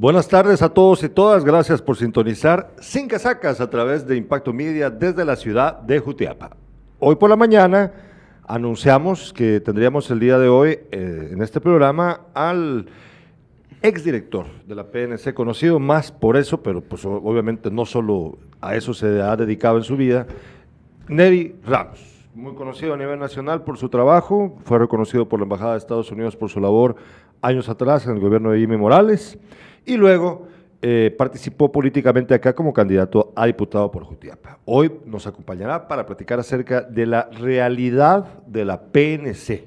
Buenas tardes a todos y todas. Gracias por sintonizar Sin Casacas a través de Impacto Media desde la ciudad de Jutiapa. Hoy por la mañana anunciamos que tendríamos el día de hoy eh, en este programa al exdirector de la PNC, conocido más por eso, pero pues obviamente no solo a eso se ha dedicado en su vida, Neri Ramos. Muy conocido a nivel nacional por su trabajo, fue reconocido por la Embajada de Estados Unidos por su labor años atrás en el gobierno de Jimmy Morales y luego eh, participó políticamente acá como candidato a diputado por Jutiapa. Hoy nos acompañará para platicar acerca de la realidad de la PNC,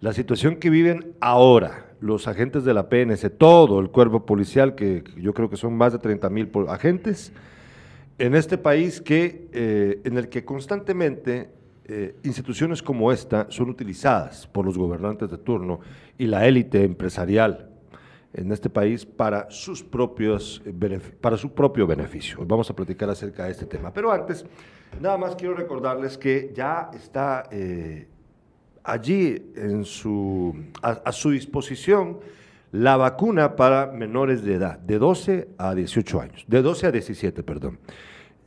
la situación que viven ahora los agentes de la PNC, todo el cuerpo policial, que yo creo que son más de 30 mil agentes, en este país que, eh, en el que constantemente eh, instituciones como esta son utilizadas por los gobernantes de turno y la élite empresarial en este país para, sus propios, para su propio beneficio. Vamos a platicar acerca de este tema. Pero antes, nada más quiero recordarles que ya está eh, allí en su, a, su disposición la vacuna para menores de edad, de 12 a 18 años, de 12 a 17, perdón.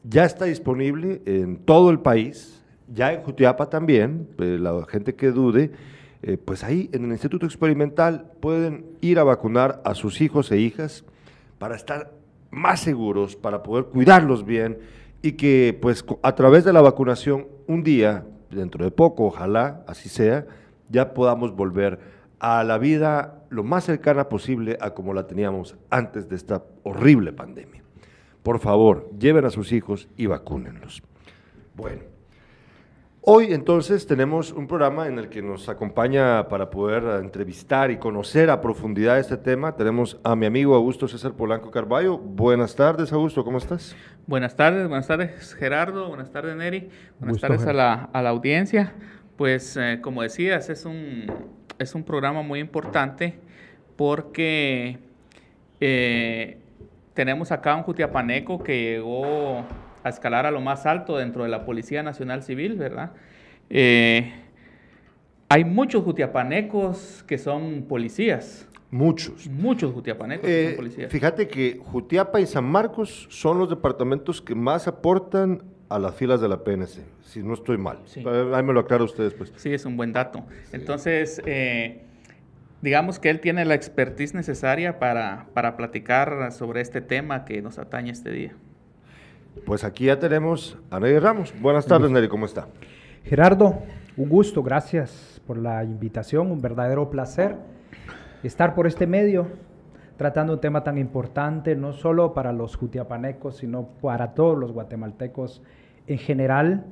Ya está disponible en todo el país, ya en Jutiapa también, eh, la gente que dude, eh, pues ahí en el Instituto Experimental pueden ir a vacunar a sus hijos e hijas para estar más seguros, para poder cuidarlos bien y que pues a través de la vacunación un día, dentro de poco, ojalá así sea, ya podamos volver a la vida lo más cercana posible a como la teníamos antes de esta horrible pandemia. Por favor, lleven a sus hijos y vacúnenlos. Bueno. Hoy entonces tenemos un programa en el que nos acompaña para poder entrevistar y conocer a profundidad este tema. Tenemos a mi amigo Augusto César Polanco Carballo. Buenas tardes, Augusto, ¿cómo estás? Buenas tardes, buenas tardes, Gerardo, buenas tardes, Neri, buenas tardes a la, audiencia. Pues eh, como decías, es un, es un programa muy importante porque eh, tenemos acá un jutiapaneco que llegó a escalar a lo más alto dentro de la Policía Nacional Civil, ¿verdad? Eh, hay muchos jutiapanecos que son policías. Muchos. Muchos jutiapanecos que son eh, policías. Fíjate que Jutiapa y San Marcos son los departamentos que más aportan a las filas de la PNC, si no estoy mal. Ahí me lo aclaro usted después. Sí, es un buen dato. Entonces, eh, digamos que él tiene la expertise necesaria para, para platicar sobre este tema que nos atañe este día. Pues aquí ya tenemos a Nelly Ramos. Buenas tardes, Nelly, ¿cómo está? Gerardo, un gusto, gracias por la invitación, un verdadero placer estar por este medio tratando un tema tan importante, no solo para los jutiapanecos, sino para todos los guatemaltecos en general.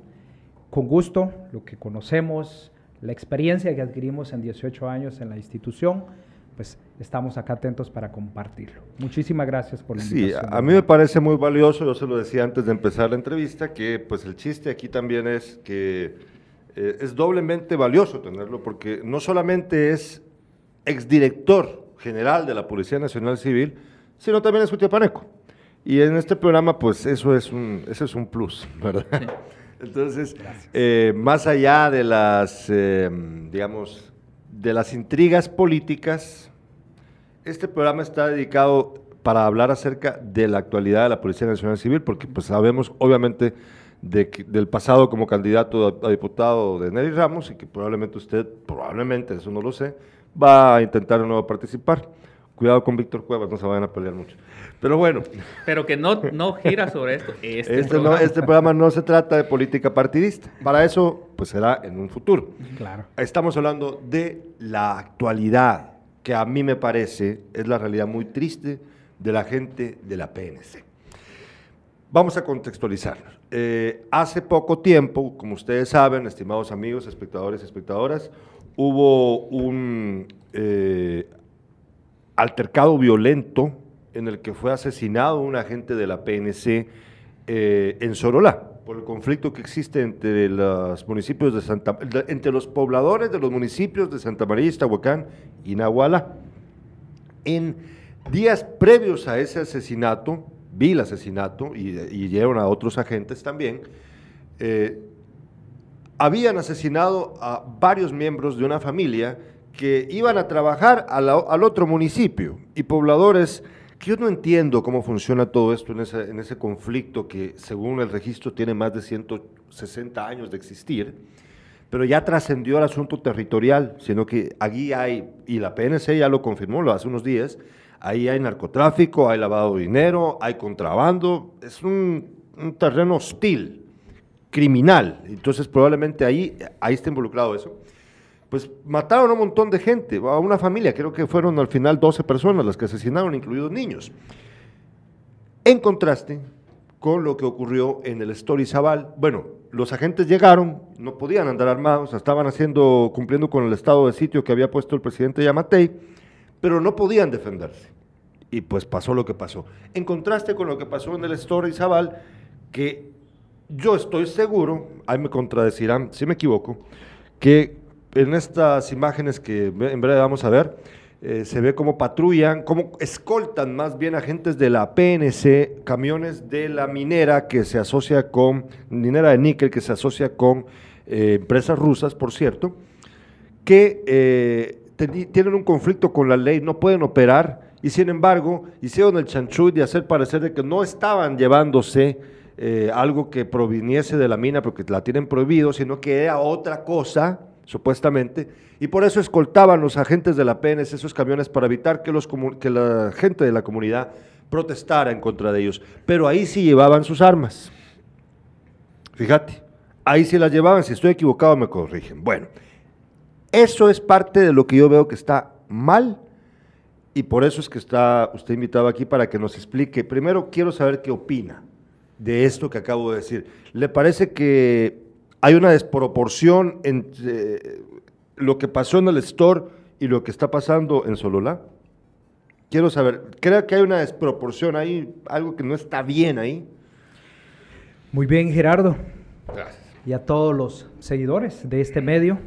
Con gusto, lo que conocemos, la experiencia que adquirimos en 18 años en la institución, pues estamos acá atentos para compartirlo. Muchísimas gracias por la invitación. Sí, a mí me parece muy valioso, yo se lo decía antes de empezar la entrevista, que pues el chiste aquí también es que eh, es doblemente valioso tenerlo, porque no solamente es exdirector general de la Policía Nacional Civil, sino también es Jutiapaneco. Y en este programa, pues eso es un, eso es un plus, ¿verdad? Entonces, eh, más allá de las, eh, digamos, de las intrigas políticas, este programa está dedicado para hablar acerca de la actualidad de la Policía Nacional Civil, porque pues sabemos obviamente del pasado como candidato a, diputado de Nelly Ramos y que probablemente usted, probablemente, eso no lo sé, va a intentar de nuevo participar. Cuidado con Víctor Cuevas, no se vayan a pelear mucho. Pero bueno. Pero que no, no gira sobre esto. Este, este, programa. este programa no se trata de política partidista. Para eso, pues será en un futuro. Claro. Estamos hablando de la actualidad, que a mí me parece es la realidad muy triste de la gente de la PNC. Vamos a contextualizarnos. Eh, hace poco tiempo, como ustedes saben, estimados amigos, espectadores y espectadoras, hubo un eh, altercado violento en el que fue asesinado un agente de la PNC eh, en Sorolá, por el conflicto que existe entre los municipios de Santa entre los pobladores de los municipios de Santa María, Iztahuacán y Nahuala. En días previos a ese asesinato, vi el asesinato y, y a otros agentes también, eh, habían asesinado a varios miembros de una familia que iban a trabajar al, otro municipio. Y pobladores yo no entiendo cómo funciona todo esto en ese, en ese conflicto que según el registro tiene más de 160 años de existir, pero ya trascendió al asunto territorial, sino que allí hay, y la PNC ya lo confirmó lo hace unos días, ahí hay narcotráfico, hay lavado de dinero, hay contrabando, es un, un terreno hostil, criminal, entonces probablemente ahí, ahí está involucrado eso pues mataron a un montón de gente, a una familia, creo que fueron al final 12 personas las que asesinaron, incluidos niños. En contraste con lo que ocurrió en el Story Zabal, bueno, los agentes llegaron, no podían andar armados, estaban haciendo, cumpliendo con el estado de sitio que había puesto el presidente Yamatei, pero no podían defenderse. Y pues pasó lo que pasó. En contraste con lo que pasó en el Story Zabal, que yo estoy seguro, ahí me contradecirán si me equivoco, que en estas imágenes que en breve vamos a ver, eh, se ve cómo patrullan, cómo escoltan más bien agentes de la PNC, camiones de la minera que se asocia con, minera de níquel que se asocia con eh, empresas rusas, por cierto, que eh, tienen un conflicto con la ley, no pueden operar y sin embargo hicieron el chanchú de hacer parecer de que no estaban llevándose algo que proviniese de la mina porque la tienen prohibido, sino que era otra cosa supuestamente, y por eso escoltaban los agentes de la PNS esos camiones para evitar que, los, que la gente de la comunidad protestara en contra de ellos. Pero ahí sí llevaban sus armas. Fíjate, ahí sí las llevaban, si estoy equivocado me corrigen. Bueno, eso es parte de lo que yo veo que está mal y por eso es que está usted invitado aquí para que nos explique. Primero quiero saber qué opina de esto que acabo de decir. ¿Le parece que hay una desproporción entre lo que pasó en el store y lo que está pasando en Sololá. Quiero saber, ¿creo que hay una desproporción ahí, algo que no está bien ahí? Muy bien, Gerardo. Gracias. Y a todos los seguidores de este medio.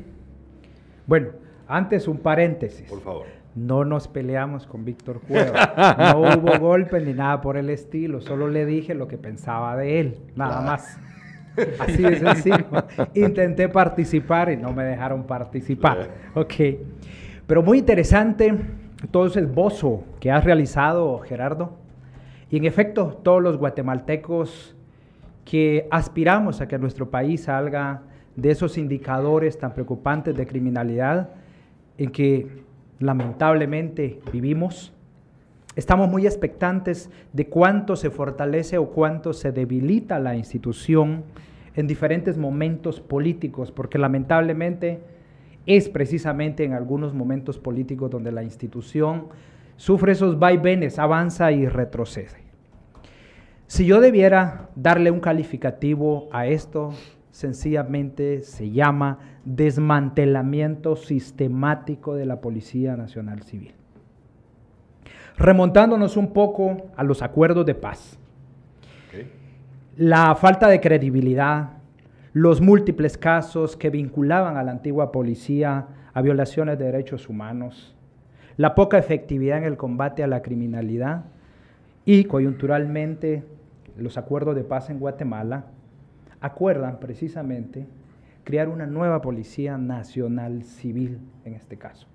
Bueno, antes un paréntesis. Por favor. No nos peleamos con Víctor Cueva. No hubo golpe ni nada por el estilo. Solo le dije lo que pensaba de él, nada más. Así de sencillo. Intenté participar y no me dejaron participar. Ok. Pero muy interesante todo ese esbozo que has realizado, Gerardo. Y en efecto, todos los guatemaltecos que aspiramos a que nuestro país salga de esos indicadores tan preocupantes de criminalidad en que lamentablemente vivimos, Estamos muy expectantes de cuánto se fortalece o cuánto se debilita la institución en diferentes momentos políticos, porque lamentablemente es precisamente en algunos momentos políticos donde la institución sufre esos vaivenes, avanza y retrocede. Si yo debiera darle un calificativo a esto, sencillamente se llama desmantelamiento sistemático de la Policía Nacional Civil. Remontándonos un poco a los acuerdos de paz. La falta de credibilidad, los múltiples casos que vinculaban a la antigua policía a violaciones de derechos humanos, la poca efectividad en el combate a la criminalidad y coyunturalmente los acuerdos de paz en Guatemala acuerdan precisamente crear una nueva Policía Nacional Civil en este caso.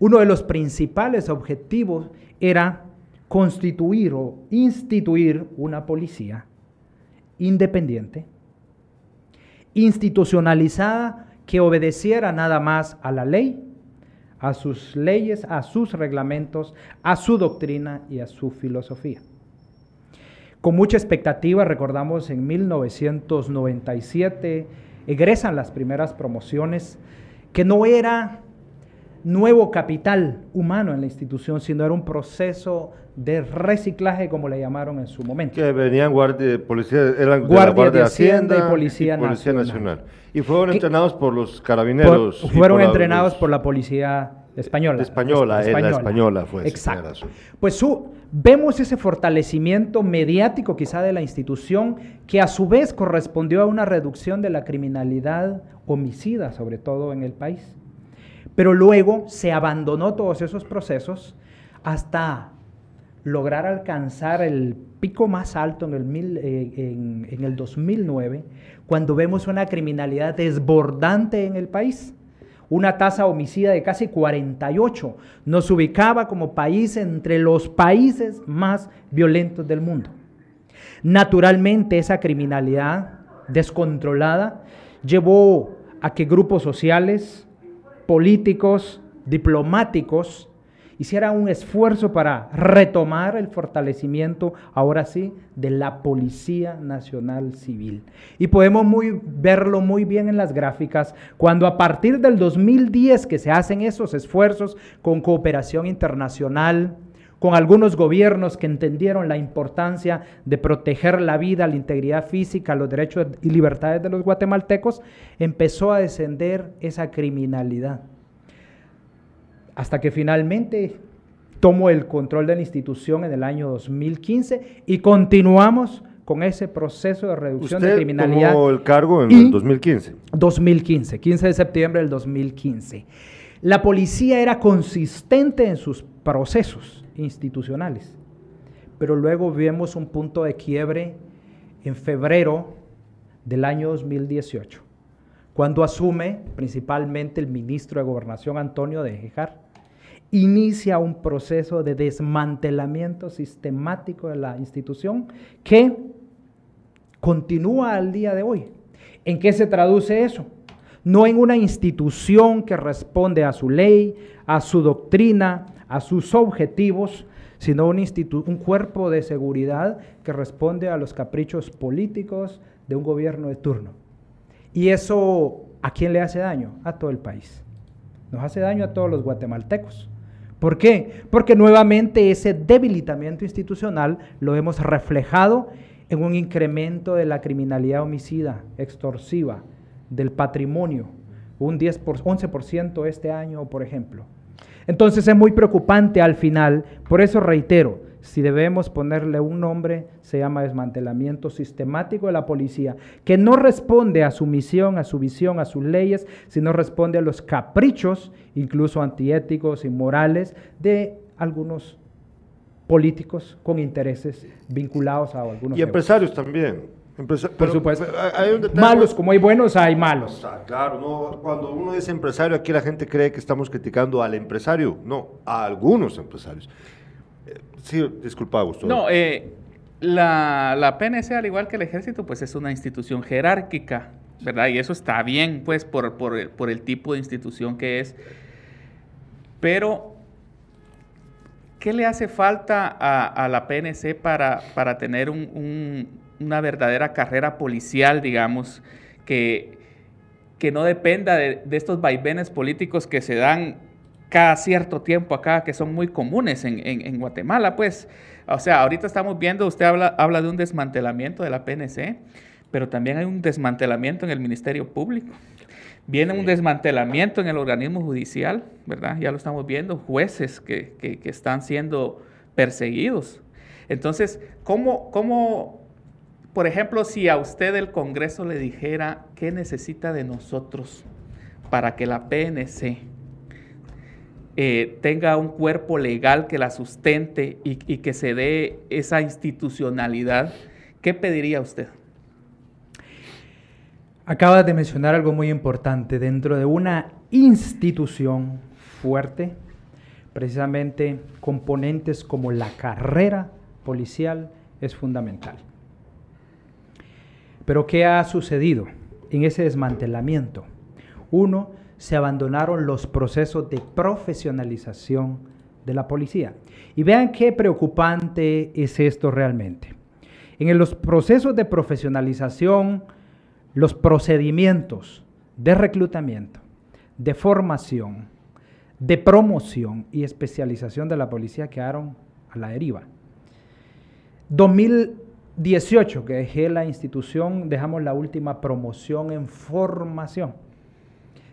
Uno de los principales objetivos era constituir o instituir una policía independiente, institucionalizada, que obedeciera nada más a la ley, a sus leyes, a sus reglamentos, a su doctrina y a su filosofía. Con mucha expectativa, recordamos en 1997, egresan las primeras promociones, que no era nuevo capital humano en la institución, sino era un proceso de reciclaje, como le llamaron en su momento. Que venían guardia, policía, eran guardia, de, Hacienda, y Policía, Nacional. Y fueron entrenados por los carabineros. fueron entrenados por la Policía Española. Española, española, la española fue. Exacto. Pues su, vemos ese fortalecimiento mediático quizá de la institución que a su vez correspondió a una reducción de la criminalidad homicida, sobre todo en el país. Pero luego se abandonó todos esos procesos hasta lograr alcanzar el pico más alto en el, eh, en, el 2009, cuando vemos una criminalidad desbordante en el país, una tasa homicida de casi 48. Nos ubicaba como país entre los países más violentos del mundo. Naturalmente esa criminalidad descontrolada llevó a que grupos sociales, políticos, diplomáticos, hiciera un esfuerzo para retomar el fortalecimiento, ahora sí, de la Policía Nacional Civil. Y podemos muy, verlo muy bien en las gráficas, cuando a partir del 2010 que se hacen esos esfuerzos con cooperación internacional, con algunos gobiernos que entendieron la importancia de proteger la vida, la integridad física, los derechos y libertades de los guatemaltecos, empezó a descender esa criminalidad hasta que finalmente tomó el control de la institución en el año 2015 y continuamos con ese proceso de reducción de criminalidad. tomó el cargo en el 2015. 2015, 15 de septiembre del 2015. La policía era consistente en sus procesos institucionales, pero luego vimos un punto de quiebre en febrero del año 2018 cuando asume principalmente el ministro de Gobernación Antonio de Ejejar, inicia un proceso de desmantelamiento sistemático de la institución que continúa al día de hoy. ¿En qué se traduce eso? No en una institución que responde a su ley, a su doctrina, a sus objetivos, sino un, un cuerpo de seguridad que responde a los caprichos políticos de un gobierno de turno. Y eso, ¿a quién le hace daño? A todo el país. Nos hace daño a todos los guatemaltecos. ¿Por qué? Porque nuevamente ese debilitamiento institucional lo hemos reflejado en un incremento de la criminalidad homicida, extorsiva, del patrimonio, un 10 por, 11% este año, por ejemplo. Entonces es muy preocupante al final, por eso reitero, si debemos ponerle un nombre, se llama desmantelamiento sistemático de la policía, que no responde a su misión, a su visión, a sus leyes, sino responde a los caprichos, incluso antiéticos y morales, de algunos políticos con intereses vinculados a algunos. Y empresarios también. Por supuesto. Hay malos, como hay buenos, hay malos. claro, no, cuando uno dice empresario, aquí la gente cree que estamos criticando al empresario. No, a algunos empresarios. Sí, disculpa, Augusto. No, eh, la, la, PNC, al igual que el ejército, pues es una institución jerárquica, ¿verdad? Y eso está bien, pues, por, por, el tipo de institución que es. Pero, ¿qué le hace falta a, la PNC para, para tener una verdadera carrera policial, digamos, que, que no dependa de, de estos vaivenes políticos que se dan cada cierto tiempo acá que son muy comunes en, Guatemala, pues. O sea, ahorita estamos viendo, usted habla, habla de un desmantelamiento de la PNC, pero también hay un desmantelamiento en el Ministerio Público. Viene un desmantelamiento en el organismo judicial, ¿verdad? Ya lo estamos viendo, jueces que, están siendo perseguidos. Entonces, ¿cómo, ¿cómo, por ejemplo, si a usted el Congreso le dijera qué necesita de nosotros para que la PNC eh, tenga un cuerpo legal que la sustente y, que se dé esa institucionalidad, ¿qué pediría usted? Acaba de mencionar algo muy importante. Dentro de una institución fuerte, precisamente componentes como la carrera policial es fundamental. Pero ¿qué ha sucedido en ese desmantelamiento? Uno, se abandonaron los procesos de profesionalización de la policía. Y vean qué preocupante es esto realmente. En los procesos de profesionalización, los procedimientos de reclutamiento, de formación, de promoción y especialización de la policía quedaron a la deriva. 2018, que dejé la institución, dejamos la última promoción en formación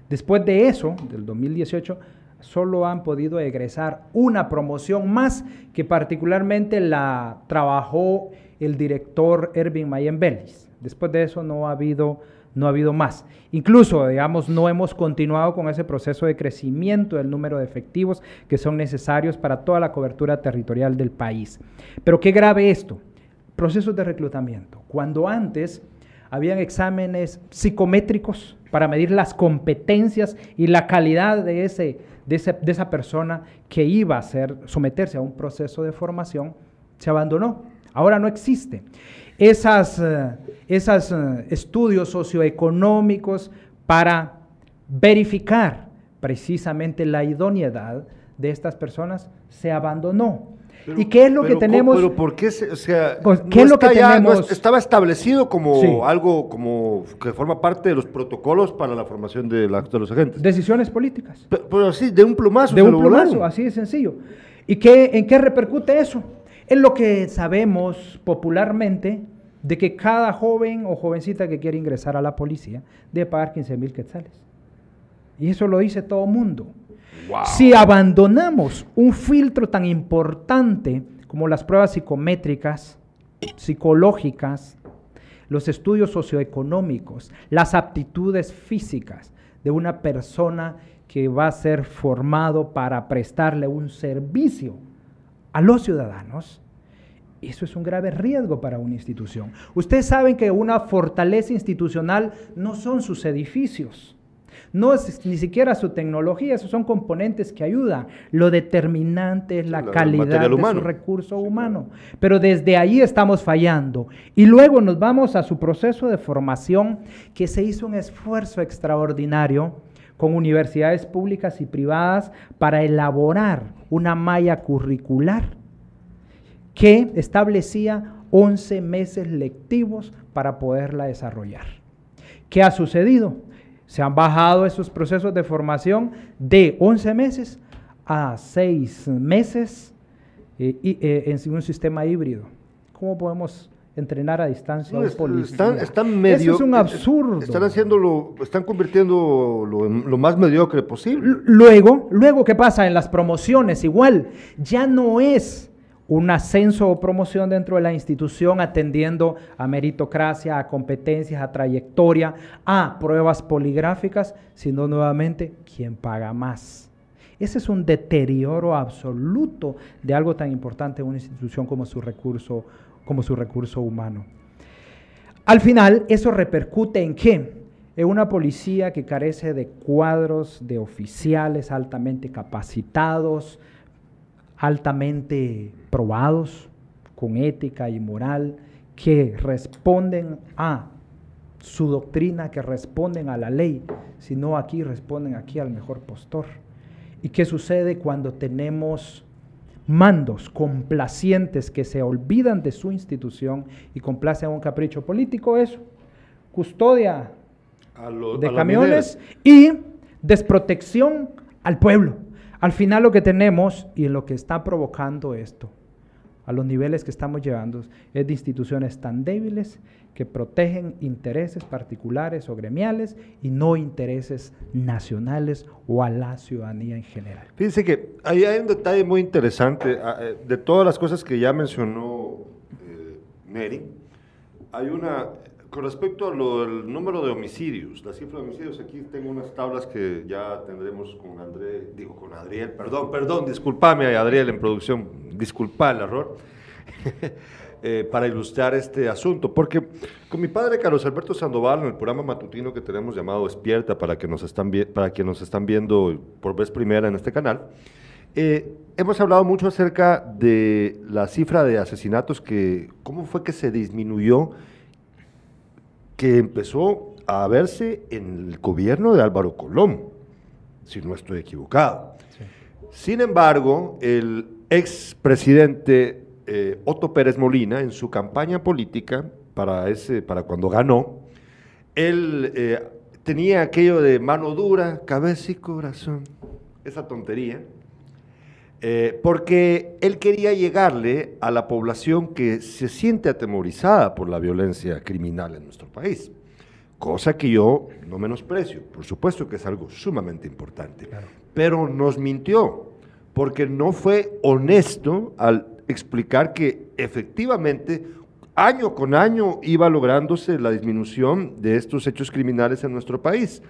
Después de eso, del 2018, solo han podido egresar una promoción más que particularmente la trabajó el director Ervin Mayen Vélez. Después de eso no ha habido no ha habido más. Incluso, digamos, no hemos continuado con ese proceso de crecimiento del número de efectivos que son necesarios para toda la cobertura territorial del país. Pero qué grave esto, procesos de reclutamiento. Cuando antes habían exámenes psicométricos para medir las competencias y la calidad de, ese, de, esa persona que iba a ser, someterse a un proceso de formación, se abandonó. Ahora no existe. Esos eh, esas, eh, estudios socioeconómicos para verificar precisamente la idoneidad de estas personas se abandonó. ¿Y qué es lo que tenemos? Pero ¿por qué? o sea, ¿qué es lo que tenemos? estaba establecido como algo como que forma parte de los protocolos para la formación de, los agentes. Decisiones políticas. Pero, así, de un plumazo. De un plumazo, así de sencillo. ¿Y qué, en qué repercute eso? En lo que sabemos popularmente de que cada joven o jovencita que quiere ingresar a la policía debe pagar 15 mil quetzales. Y eso lo dice todo mundo. Si abandonamos un filtro tan importante como las pruebas psicométricas, psicológicas, los estudios socioeconómicos, las aptitudes físicas de una persona que va a ser formado para prestarle un servicio a los ciudadanos, eso es un grave riesgo para una institución. Ustedes saben que una fortaleza institucional no son sus edificios, no es ni siquiera su tecnología, esos son componentes que ayudan. Lo determinante es la, calidad de su recurso humano. Pero desde ahí estamos fallando. Y luego nos vamos a su proceso de formación, que se hizo un esfuerzo extraordinario con universidades públicas y privadas para elaborar una malla curricular que establecía 11 meses lectivos para poderla desarrollar. ¿Qué ha sucedido? Se han bajado esos procesos de formación de 11 meses a 6 meses eh, eh, en un sistema híbrido. ¿Cómo podemos entrenar a distancia Están, están medio, Eso es un absurdo. Están haciéndolo, están convirtiendo lo, lo, más mediocre posible. Luego, luego, ¿qué pasa? En las promociones, igual, ya no es un ascenso o promoción dentro de la institución atendiendo a meritocracia, a competencias, a trayectoria, a pruebas poligráficas, sino nuevamente quién paga más. Ese es un deterioro absoluto de algo tan importante en una institución como su recurso, como su recurso humano. Al final, eso repercute en qué? En una policía que carece de cuadros de oficiales altamente capacitados, altamente probados, con ética y moral, que responden a su doctrina, que responden a la ley, sino aquí responden aquí al mejor postor. ¿Y qué sucede cuando tenemos mandos complacientes que se olvidan de su institución y complacen a un capricho político? Eso, custodia de camiones y desprotección al pueblo. Al final lo que tenemos y en lo que está provocando esto, a los niveles que estamos llevando, es de instituciones tan débiles que protegen intereses particulares o gremiales y no intereses nacionales o a la ciudadanía en general. Fíjense que ahí hay un detalle muy interesante. Ah, eh, de todas las cosas que ya mencionó eh, Neri, hay una, con respecto al número de homicidios, la cifra de homicidios, aquí tengo unas tablas que ya tendremos con André, digo con Adriel, perdón, perdón, discúlpame Adriel en producción, disculpa el error, eh, para ilustrar este asunto, porque con mi padre Carlos Alberto Sandoval, en el programa matutino que tenemos llamado Despierta, para, que nos están para quienes nos están viendo por vez primera en este canal, eh, hemos hablado mucho acerca de la cifra de asesinatos que, cómo fue que se disminuyó que empezó a verse en el gobierno de Álvaro Colón, si no estoy equivocado. Sin embargo, el expresidente eh, Otto Pérez Molina, en su campaña política, para, ese, para cuando ganó, él eh, tenía aquello de mano dura, cabeza y corazón, esa tontería, eh, porque él quería llegarle a la población que se siente atemorizada por la violencia criminal en nuestro país, cosa que yo no menosprecio, por supuesto que es algo sumamente importante, pero nos mintió, porque no fue honesto al explicar que efectivamente año con año iba lográndose la disminución de estos hechos criminales en nuestro país.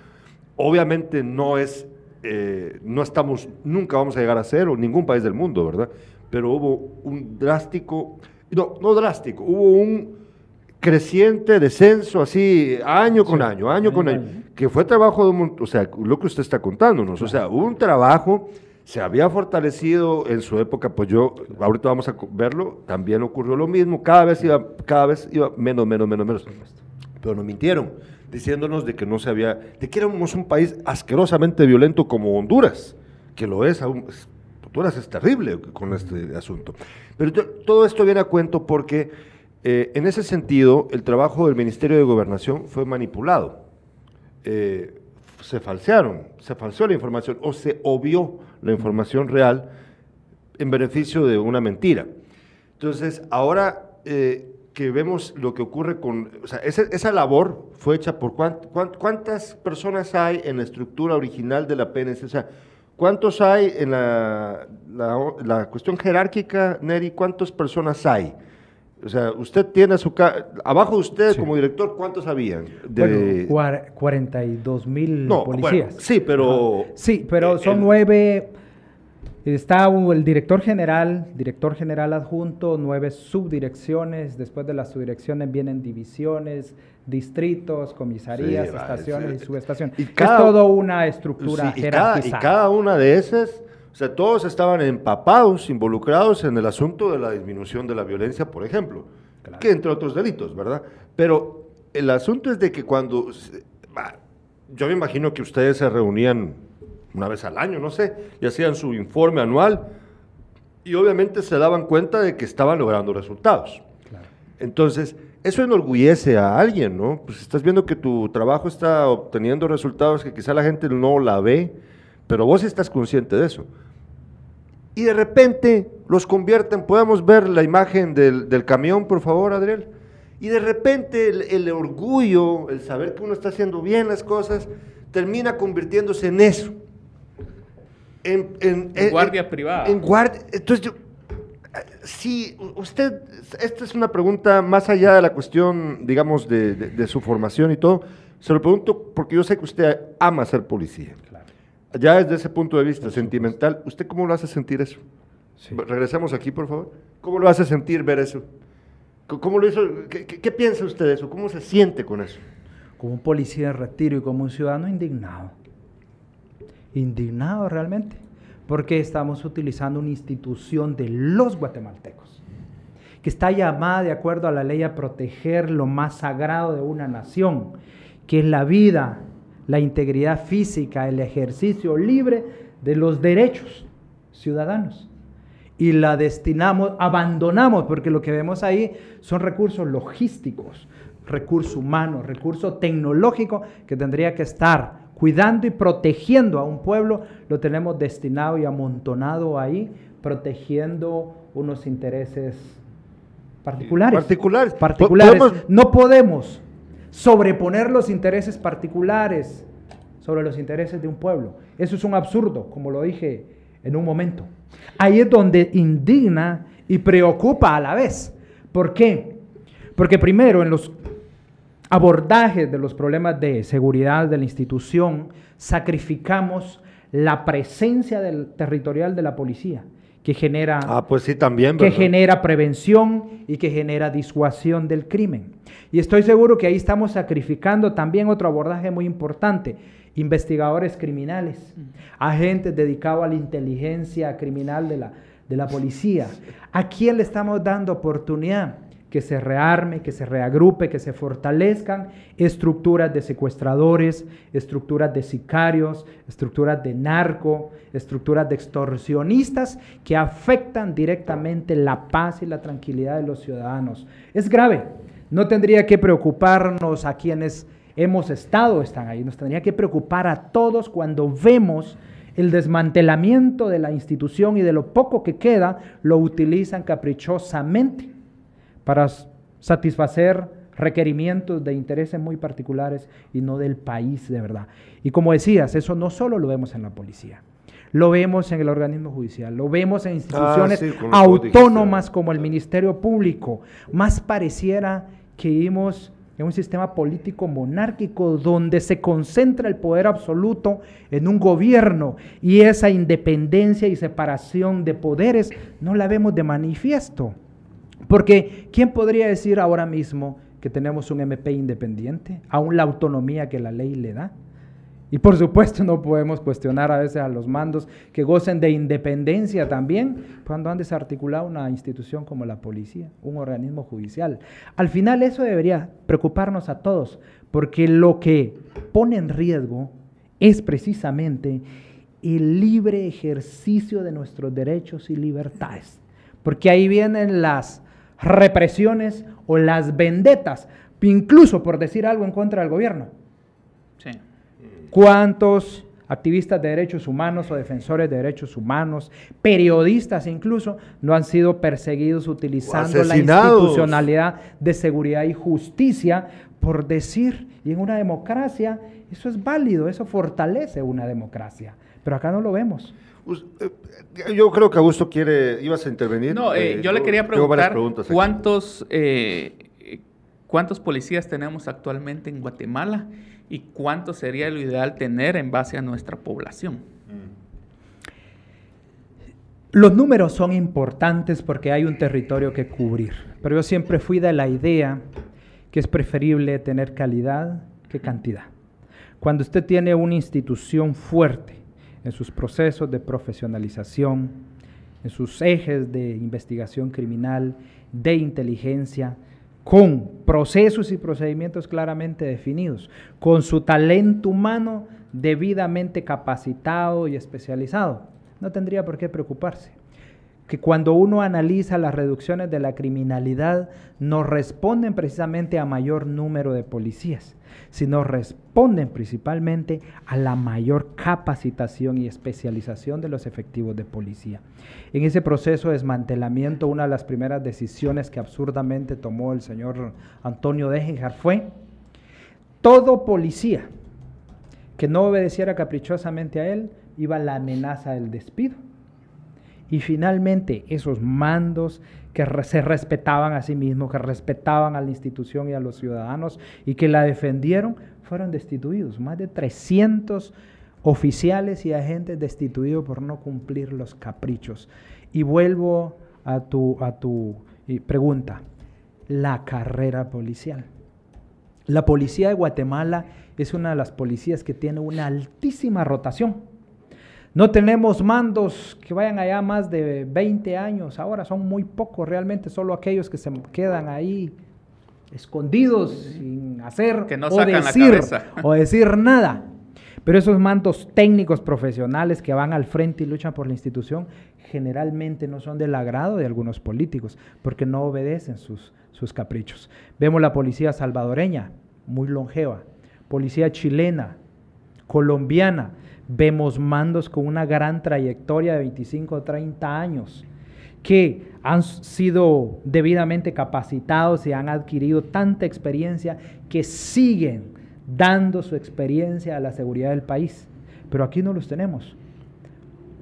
Obviamente no es eh, no estamos, nunca vamos a llegar a cero, ningún país del mundo, ¿verdad? Pero hubo un drástico, no, no drástico, hubo un creciente descenso, así, año con año, año con año, que fue trabajo de un, o sea, lo que usted está contándonos, o sea, un trabajo, se había fortalecido en su época, pues yo, ahorita vamos a verlo, también ocurrió lo mismo, cada vez iba, cada vez iba menos, menos, menos, menos, pero nos mintieron, diciéndonos de que no se había, de que éramos un país asquerosamente violento como Honduras, que lo es aún, Honduras es terrible con este asunto, pero todo esto viene a cuento porque eh, en ese sentido, el trabajo del Ministerio de Gobernación fue manipulado. Eh, se falsearon, se falseó la información o se obvió la información real en beneficio de una mentira. Entonces, ahora eh, que vemos lo que ocurre con, o sea, esa, labor fue hecha por cuántas personas hay en la estructura original de la PNC, o sea, ¿cuántos hay en la, la cuestión jerárquica, Neri? ¿Cuántas personas hay? O sea, usted tiene a su... Abajo de usted como director, ¿cuántos habían? De... Bueno, 42 mil policías. sí, pero... Sí, pero eh, son nueve... Está el director general, director general adjunto, nueve subdirecciones. Después de las subdirecciones vienen divisiones, distritos, comisarías, estaciones y subestaciones. es todo una estructura jerárquica. y cada una de esas o sea, todos estaban empapados, involucrados en el asunto de la disminución de la violencia, por ejemplo, que entre otros delitos, ¿verdad? Pero el asunto es de que cuando, yo me imagino que ustedes se reunían una vez al año, no sé, y hacían su informe anual, y obviamente se daban cuenta de que estaban logrando resultados. Entonces, eso enorgullece a alguien, ¿no? Pues estás viendo que tu trabajo está obteniendo resultados que quizá la gente no la ve, pero vos estás consciente de eso y de repente los convierten, podemos ver la imagen del, camión, por favor, Adriel, y de repente el, orgullo, el saber que uno está haciendo bien las cosas, termina convirtiéndose en eso. En, guardia privada. En guardia, entonces yo, si usted, esta es una pregunta más allá de la cuestión, digamos, de, de su formación y todo, se lo pregunto porque yo sé que usted ama ser policía ya desde ese punto de vista sentimental, ¿usted cómo lo hace sentir eso? Regresemos aquí, por favor. ¿Cómo lo hace sentir ver eso? ¿Cómo lo hizo? ¿Qué, piensa usted de eso? ¿Cómo se siente con eso? Como un policía de retiro y como un ciudadano indignado. Indignado realmente. Porque estamos utilizando una institución de los guatemaltecos, que está llamada de acuerdo a la ley a proteger lo más sagrado de una nación, que es la vida, la integridad física, el ejercicio libre de los derechos ciudadanos. Y la destinamos, abandonamos, porque lo que vemos ahí son recursos logísticos, recurso humano, recurso tecnológico que tendría que estar cuidando y protegiendo a un pueblo, lo tenemos destinado y amontonado ahí, protegiendo unos intereses particulares. Particulares. Particulares. No podemos sobreponer los intereses particulares sobre los intereses de un pueblo. Eso es un absurdo, como lo dije en un momento. Ahí es donde indigna y preocupa a la vez. ¿Por qué? Porque primero en los abordajes de los problemas de seguridad de la institución sacrificamos la presencia del territorial de la policía que genera, ah, pues sí, también, que genera prevención y que genera disuasión del crimen. Y estoy seguro que ahí estamos sacrificando también otro abordaje muy importante, investigadores criminales, mm. agentes dedicados a la inteligencia criminal de la, de la policía. ¿A quién le estamos dando oportunidad? Que se rearme, que se reagrupe, que se fortalezcan estructuras de secuestradores, estructuras de sicarios, estructuras de narco, estructuras de extorsionistas que afectan directamente la paz y la tranquilidad de los ciudadanos. Es grave. No tendría que preocuparnos a quienes hemos estado, están ahí. Nos tendría que preocupar a todos cuando vemos el desmantelamiento de la institución y de lo poco que queda, lo utilizan caprichosamente para satisfacer requerimientos de intereses muy particulares y no del país de verdad. Y como decías, eso no solo lo vemos en la policía, lo vemos en el organismo judicial, lo vemos en instituciones ah, autónomas como el Ministerio Público. Más pareciera que vivimos en un sistema político monárquico donde se concentra el poder absoluto en un gobierno y esa independencia y separación de poderes no la vemos de manifiesto. Porque ¿quién podría decir ahora mismo que tenemos un MP independiente, aún la autonomía que la ley le da. Y por supuesto no podemos cuestionar a veces a los mandos que gocen de independencia también cuando han desarticulado una institución como la policía, un organismo judicial. Al final eso debería preocuparnos a todos, porque lo que pone en riesgo es precisamente el libre ejercicio de nuestros derechos y libertades. Porque ahí vienen las represiones o las vendetas, incluso por decir algo en contra del gobierno. ¿Cuántos activistas de derechos humanos o defensores de derechos humanos, periodistas incluso, no han sido perseguidos utilizando la institucionalidad de seguridad y justicia por decir, y en una democracia eso es válido, eso fortalece una democracia, pero acá no lo vemos. Eh, yo creo que Augusto quiere, ibas a intervenir. No, eh, eh, yo le quería preguntar cuántos, cuántos policías tenemos actualmente en Guatemala y cuánto sería lo ideal tener en base a nuestra población. Los números son importantes porque hay un territorio que cubrir, pero yo siempre fui de la idea que es preferible tener calidad que cantidad. Cuando usted tiene una institución fuerte en sus procesos de profesionalización, en sus ejes de investigación criminal, de inteligencia, con procesos y procedimientos claramente definidos, con su talento humano debidamente capacitado y especializado. No tendría por qué preocuparse. Que cuando uno analiza las reducciones de la criminalidad, no responden precisamente a mayor número de policías, sino responden principalmente a la mayor capacitación y especialización de los efectivos de policía. En ese proceso de desmantelamiento, una de las primeras decisiones que absurdamente tomó el señor Antonio Dejenjar fue todo policía que no obedeciera caprichosamente a él iba la amenaza del despido. Y finalmente esos mandos que se respetaban a sí mismos, que respetaban a la institución y a los ciudadanos y que la defendieron, fueron destituidos. Más de 300 oficiales y agentes destituidos por no cumplir los caprichos. Y vuelvo a tu, a tu pregunta, la carrera policial. La policía de Guatemala es una de las policías que tiene una altísima rotación. No tenemos mandos que vayan allá más de 20 años, ahora son muy pocos realmente, solo aquellos que se quedan ahí escondidos sin hacer o, decir, o decir nada. Pero esos mandos técnicos profesionales que van al frente y luchan por la institución generalmente no son del agrado de algunos políticos porque no obedecen sus, sus caprichos. Vemos la policía salvadoreña, muy longeva, policía chilena, colombiana, Vemos mandos con una gran trayectoria de 25 o 30 años que han sido debidamente capacitados y han adquirido tanta experiencia que siguen dando su experiencia a la seguridad del país. Pero aquí no los tenemos.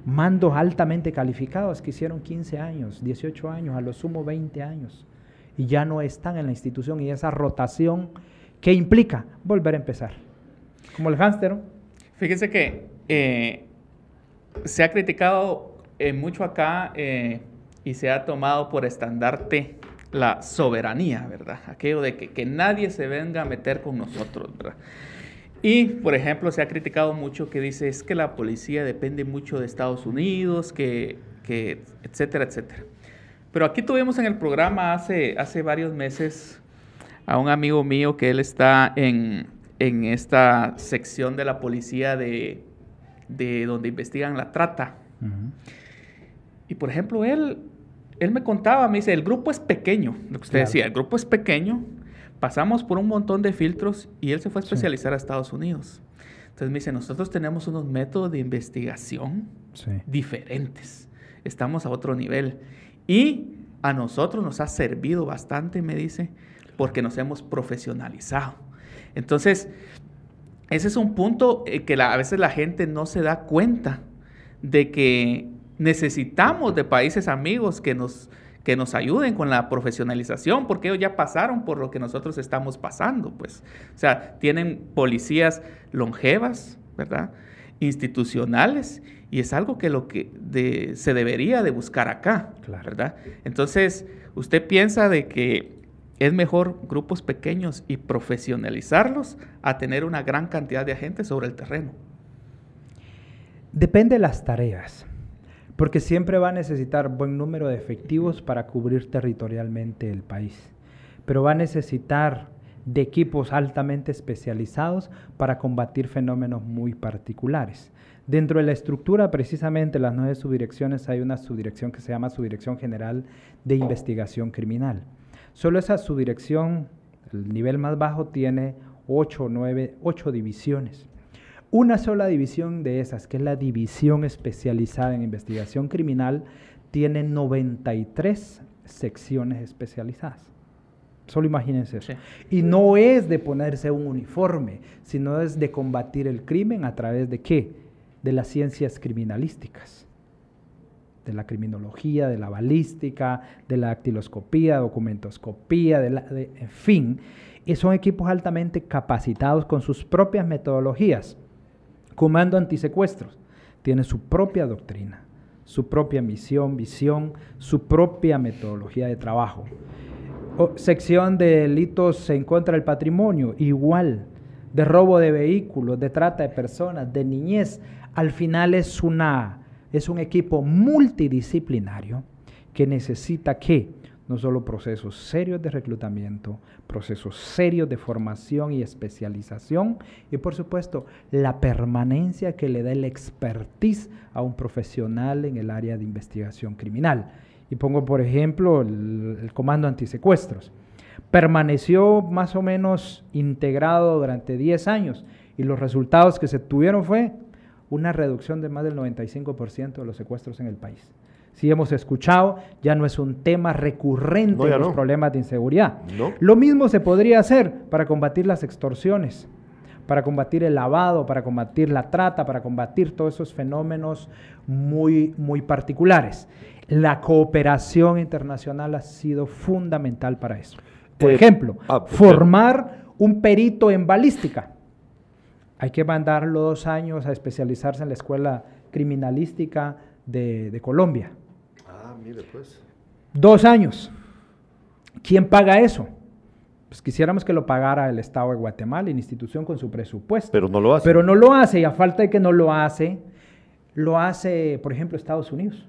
Mandos altamente calificados que hicieron 15 años, 18 años, a lo sumo 20 años, y ya no están en la institución y esa rotación que implica volver a empezar. Como el hámster. Fíjese que eh, se ha criticado eh, mucho acá eh, y se ha tomado por estandarte la soberanía, ¿verdad? Aquello de que, nadie se venga a meter con nosotros, ¿verdad? Y, por ejemplo, se ha criticado mucho que dice es que la policía depende mucho de Estados Unidos, que, que etcétera, etcétera. Pero aquí tuvimos en el programa hace, hace varios meses a un amigo mío que él está en, en esta sección de la policía de de donde investigan la trata. Y por ejemplo, él, él me contaba, me dice, el grupo es pequeño, lo que usted decía, el grupo es pequeño, pasamos por un montón de filtros y él se fue a especializar a Estados Unidos. Entonces me dice, nosotros tenemos unos métodos de investigación diferentes, estamos a otro nivel. Y a nosotros nos ha servido bastante, me dice, porque nos hemos profesionalizado. Entonces, ese es un punto eh, que a veces la gente no se da cuenta de que necesitamos de países amigos que nos, que nos ayuden con la profesionalización, porque ellos ya pasaron por lo que nosotros estamos pasando, pues. O sea, tienen policías longevas, ¿verdad? Institucionales, y es algo que, lo que se debería de buscar acá, ¿verdad? Entonces, usted piensa de que es mejor grupos pequeños y profesionalizarlos a tener una gran cantidad de agentes sobre el terreno. Depende de las tareas, porque siempre va a necesitar buen número de efectivos para cubrir territorialmente el país, pero va a necesitar de equipos altamente especializados para combatir fenómenos muy particulares. Dentro de la estructura, precisamente, las nueve subdirecciones, hay una subdirección que se llama Subdirección General de Investigación Criminal. Solo esa subdirección, el nivel más bajo, tiene ocho, nueve, ocho divisiones. Una sola división de esas, que es la división especializada en investigación criminal, tiene 93 secciones especializadas. Solo imagínense eso. Y no es de ponerse un uniforme, sino es de combatir el crimen a través de qué? De las ciencias criminalísticas, de la criminología, de la balística, de la dactiloscopía, documentoscopía, de, la, en fin. Y son equipos altamente capacitados con sus propias metodologías. Comando Antisecuestros tiene su propia doctrina, su propia misión, visión, su propia metodología de trabajo sección de delitos en contra del patrimonio, igual, de robo de vehículos, de trata de personas, de niñez. Al final es, una, es un equipo multidisciplinario que necesita que no solo procesos serios de reclutamiento, procesos serios de formación y especialización y por supuesto la permanencia que le da el expertise a un profesional en el área de investigación criminal. Y pongo, por ejemplo, el, comando antisecuestros. Permaneció más o menos integrado durante 10 años y los resultados que se tuvieron fue una reducción de más del 95% de los secuestros en el país. Si hemos escuchado, ya no es un tema recurrente en los problemas de inseguridad. Lo mismo se podría hacer para combatir las extorsiones, para combatir el lavado, para combatir la trata, para combatir todos esos fenómenos muy, muy particulares. La cooperación internacional ha sido fundamental para eso. Por eh, ejemplo, ah, formar un perito en balística. Hay que mandarlo dos años a especializarse en la Escuela Criminalística de, Colombia. Ah, mire pues. Dos años. ¿Quién paga eso? Pues quisiéramos que lo pagara el Estado de Guatemala, la institución con su presupuesto. Pero no lo hace. Pero no lo hace y a falta de que no lo hace, lo hace, por ejemplo, Estados Unidos.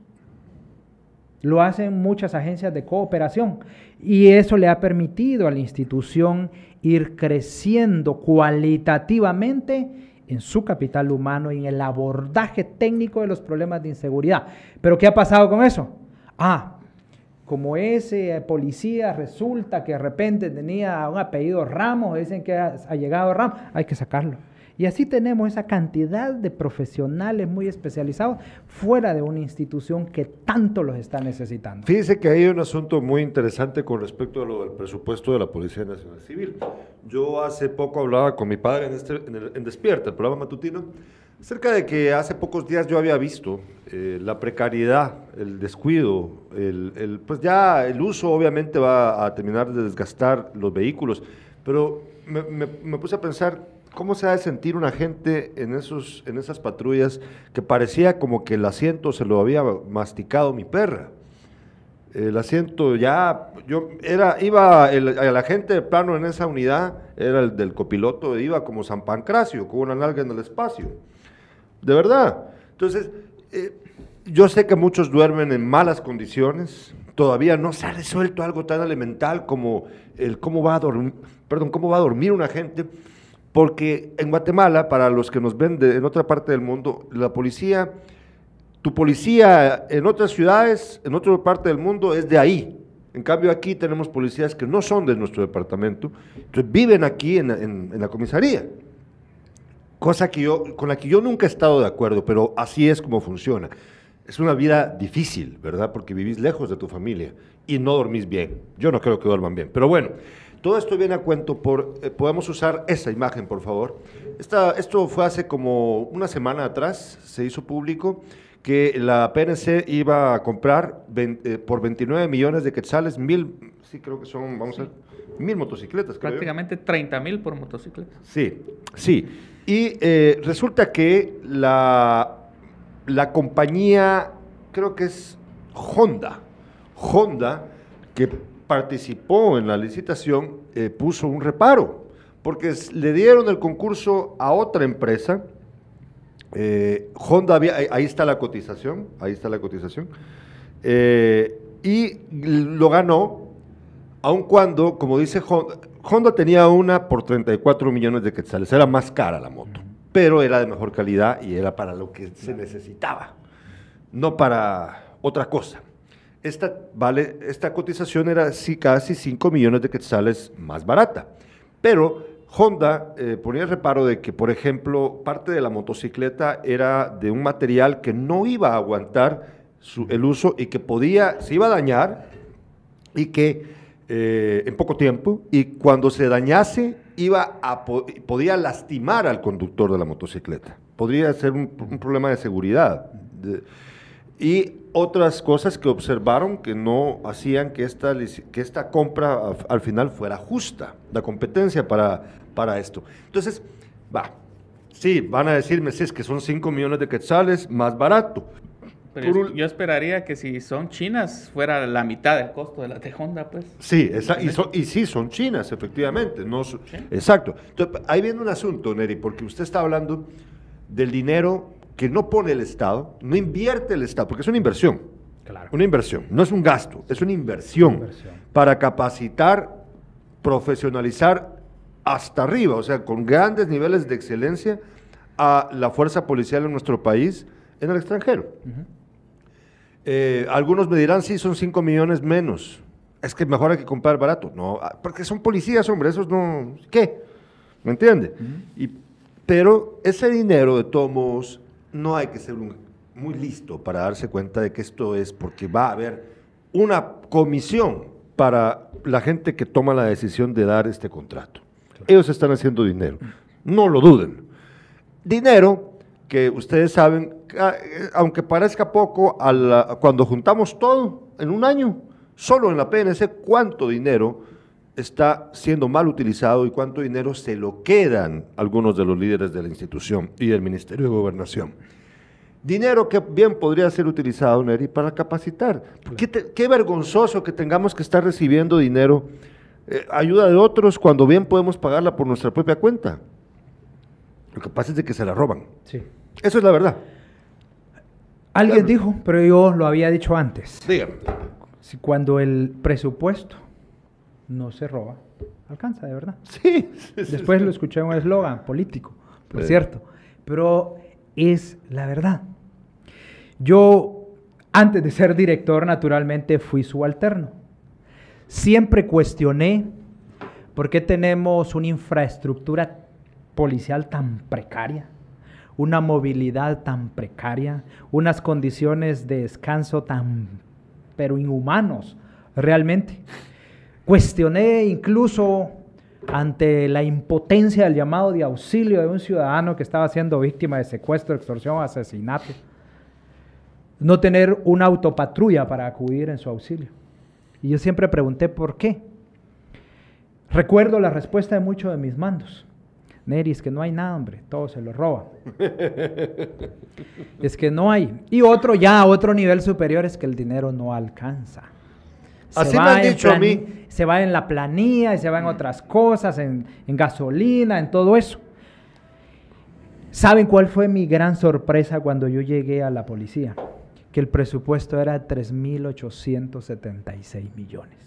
Lo hacen muchas agencias de cooperación y eso le ha permitido a la institución ir creciendo cualitativamente en su capital humano y en el abordaje técnico de los problemas de inseguridad. Pero ¿qué ha pasado con eso? Ah, como ese policía resulta que de repente tenía un apellido Ramos, dicen que ha llegado Ramos, hay que sacarlo. Y así tenemos esa cantidad de profesionales muy especializados fuera de una institución que tanto los está necesitando. Fíjese que hay un asunto muy interesante con respecto a lo del presupuesto de la Policía Nacional Civil. Yo hace poco hablaba con mi padre en, este, en, Despierta, el programa matutino, acerca de que hace pocos días yo había visto eh, la precariedad, el descuido, el, pues ya el uso obviamente va a terminar de desgastar los vehículos, pero me, me puse a pensar ¿Cómo se ha de sentir una gente en, esos, en esas patrullas que parecía como que el asiento se lo había masticado mi perra? El asiento ya, yo era, iba, el, la gente de plano en esa unidad, era el del copiloto, iba como San Pancracio, con una nalga en el espacio. De verdad. Entonces, eh, yo sé que muchos duermen en malas condiciones, todavía no se ha resuelto algo tan elemental como el cómo va a dormir, perdón, cómo va a dormir una gente porque en Guatemala, para los que nos ven en otra parte del mundo, la policía, tu policía en otras ciudades, en otra parte del mundo, es de ahí. En cambio, aquí tenemos policías que no son de nuestro departamento, entonces viven aquí en, la comisaría. Cosa que yo, con la que yo nunca he estado de acuerdo, pero así es como funciona. Es una vida difícil, ¿verdad? Porque vivís lejos de tu familia y no dormís bien. Yo no creo que duerman bien, pero bueno. Todo esto viene a cuento por, eh, podemos usar esa imagen, por favor. Esta, esto fue hace como una semana atrás, se hizo público que la PNC iba a comprar eh, por 29 millones de quetzales, mil, sí creo que son, vamos a ver, mil motocicletas. Prácticamente 30 mil por motocicleta. Sí, sí. Y eh, resulta que la, la compañía, creo que es Honda, Honda, que participó en la licitación eh, puso un reparo, porque le dieron el concurso a otra empresa. Eh, Honda había, ahí está la cotización, ahí está la cotización, eh, y lo ganó, aun cuando, como dice Honda, Honda tenía una por 34 millones de quetzales, era más cara la moto, pero era de mejor calidad y era para lo que se necesitaba, no para otra cosa. Esta, vale, esta cotización era sí, casi 5 millones de quetzales más barata, pero Honda eh, ponía el reparo de que, por ejemplo, parte de la motocicleta era de un material que no iba a aguantar el uso y que podía, se iba a dañar y que eh, en poco tiempo y cuando se dañase iba a, podía lastimar al conductor de la motocicleta. Podría ser un, problema de seguridad. Y otras cosas que observaron que no hacían que esta, que esta compra al final fuera justa, la competencia para, para esto. Entonces, va, sí, van a decirme, si es que son 5 millones de quetzales, más barato, yo esperaría que si son chinas fuera la mitad del costo de la de Honda, pues. Sí, y, y, sí, son chinas, efectivamente. No, Exacto. Entonces, ahí viene un asunto, Neri, porque usted está hablando del dinero que no pone el Estado, no invierte el Estado, porque es una inversión. Claro. Una inversión, no es un gasto, es una inversión, inversión. para capacitar, profesionalizar hasta arriba, o sea, con grandes niveles de excelencia a la fuerza policial en nuestro país en el extranjero. Eh, algunos me dirán, sí, son 5 millones menos. Es que mejor hay que comprar barato. No, ah, porque son policías, hombre, esos no... ¿Qué? ¿Me entiende? y, pero ese dinero, de todos no hay que ser muy listo para darse cuenta de que esto es porque va a haber una comisión para la gente que toma la decisión de dar este contrato. Ellos están haciendo dinero. No lo duden. Dinero que ustedes saben, eh, aunque parezca poco, cuando juntamos todo en un año, solo en la PNC, cuánto dinero está siendo mal utilizado y cuánto dinero se lo quedan algunos de los líderes de la institución y del Ministerio de Gobernación. Dinero que bien podría ser utilizado, Neri, para capacitar. Qué, vergonzoso que tengamos que estar recibiendo dinero, eh, ayuda de otros, cuando bien podemos pagarla por nuestra propia cuenta. Lo que pasa es de que se la roban. Sí. Eso es la verdad. Alguien dijo, pero yo lo había dicho antes. Dígame. Cuando el presupuesto no se roba, alcanza de verdad. Sí. Después lo escuché en un eslogan político, por cierto. Pero es la verdad. Yo, antes de ser director, naturalmente fui subalterno. Siempre cuestioné por qué tenemos una infraestructura policial tan precaria una movilidad tan precaria, unas condiciones de descanso tan, pero inhumanos, realmente. Cuestioné incluso ante la impotencia del llamado de auxilio de un ciudadano que estaba siendo víctima de secuestro, extorsión, asesinato, no tener una autopatrulla para acudir en su auxilio. Y yo siempre pregunté por qué. Recuerdo la respuesta de muchos de mis mandos. Neri, es que no hay nada, hombre, todo se lo roba. es que no hay. Y otro ya, otro nivel superior es que el dinero no alcanza. Así me han dicho a mí. Se va en la planilla y se va en otras cosas, en, en gasolina, en todo eso. ¿Saben cuál fue mi gran sorpresa cuando yo llegué a la policía? Que el presupuesto era 3.876 millones.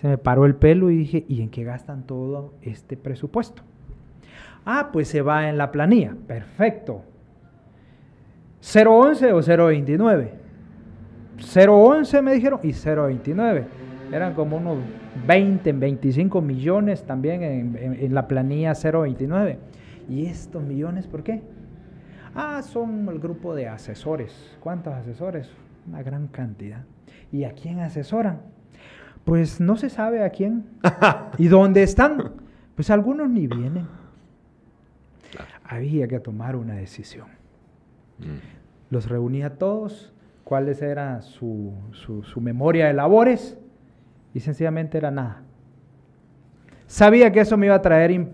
Se me paró el pelo y dije, ¿y en qué gastan todo este presupuesto? Ah, pues se va en la planilla. Perfecto. 011 o 029. 011 me dijeron y 029. Eran como unos 20, 25 millones también en, la planilla 029. ¿Y estos millones por qué? Ah, son el grupo de asesores. ¿Cuántos asesores? Una gran cantidad. ¿Y a quién asesoran? Pues no se sabe a quién. ¿Y dónde están? Pues algunos ni vienen había que tomar una decisión. Mm. Los reuní a todos, cuáles era su, su, memoria de labores, y sencillamente era nada. Sabía que eso me iba a traer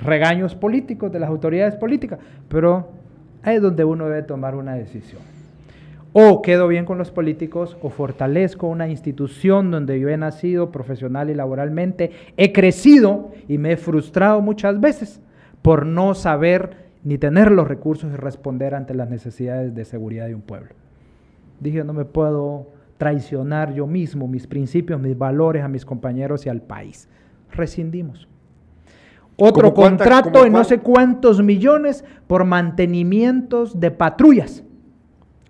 regaños políticos de las autoridades políticas, pero ahí es donde uno debe tomar una decisión. O quedo bien con los políticos o fortalezco una institución donde yo he nacido profesional y laboralmente, he crecido y me he frustrado muchas veces por no saber ni tener los recursos y responder ante las necesidades de seguridad de un pueblo. Dije, no me puedo traicionar yo mismo, mis principios, mis valores a mis compañeros y al país. Rescindimos. Otro contrato de no sé cuántos millones por mantenimientos de patrullas.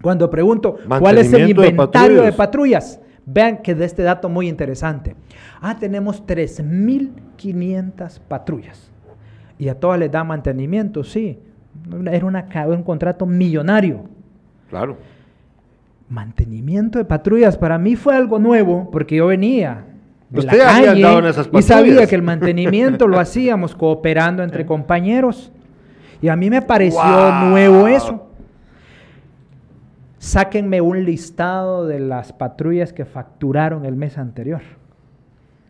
Cuando pregunto cuál es el inventario de patrullas, vean que de este dato muy interesante. Ah, tenemos 3.500 patrullas. Y a todas les da mantenimiento, sí. Era una, un contrato millonario. Claro. Mantenimiento de patrullas para mí fue algo nuevo porque yo venía de la calle en esas y sabía que el mantenimiento lo hacíamos cooperando entre compañeros. Y a mí me pareció nuevo eso. Sáquenme un listado de las patrullas que facturaron el mes anterior.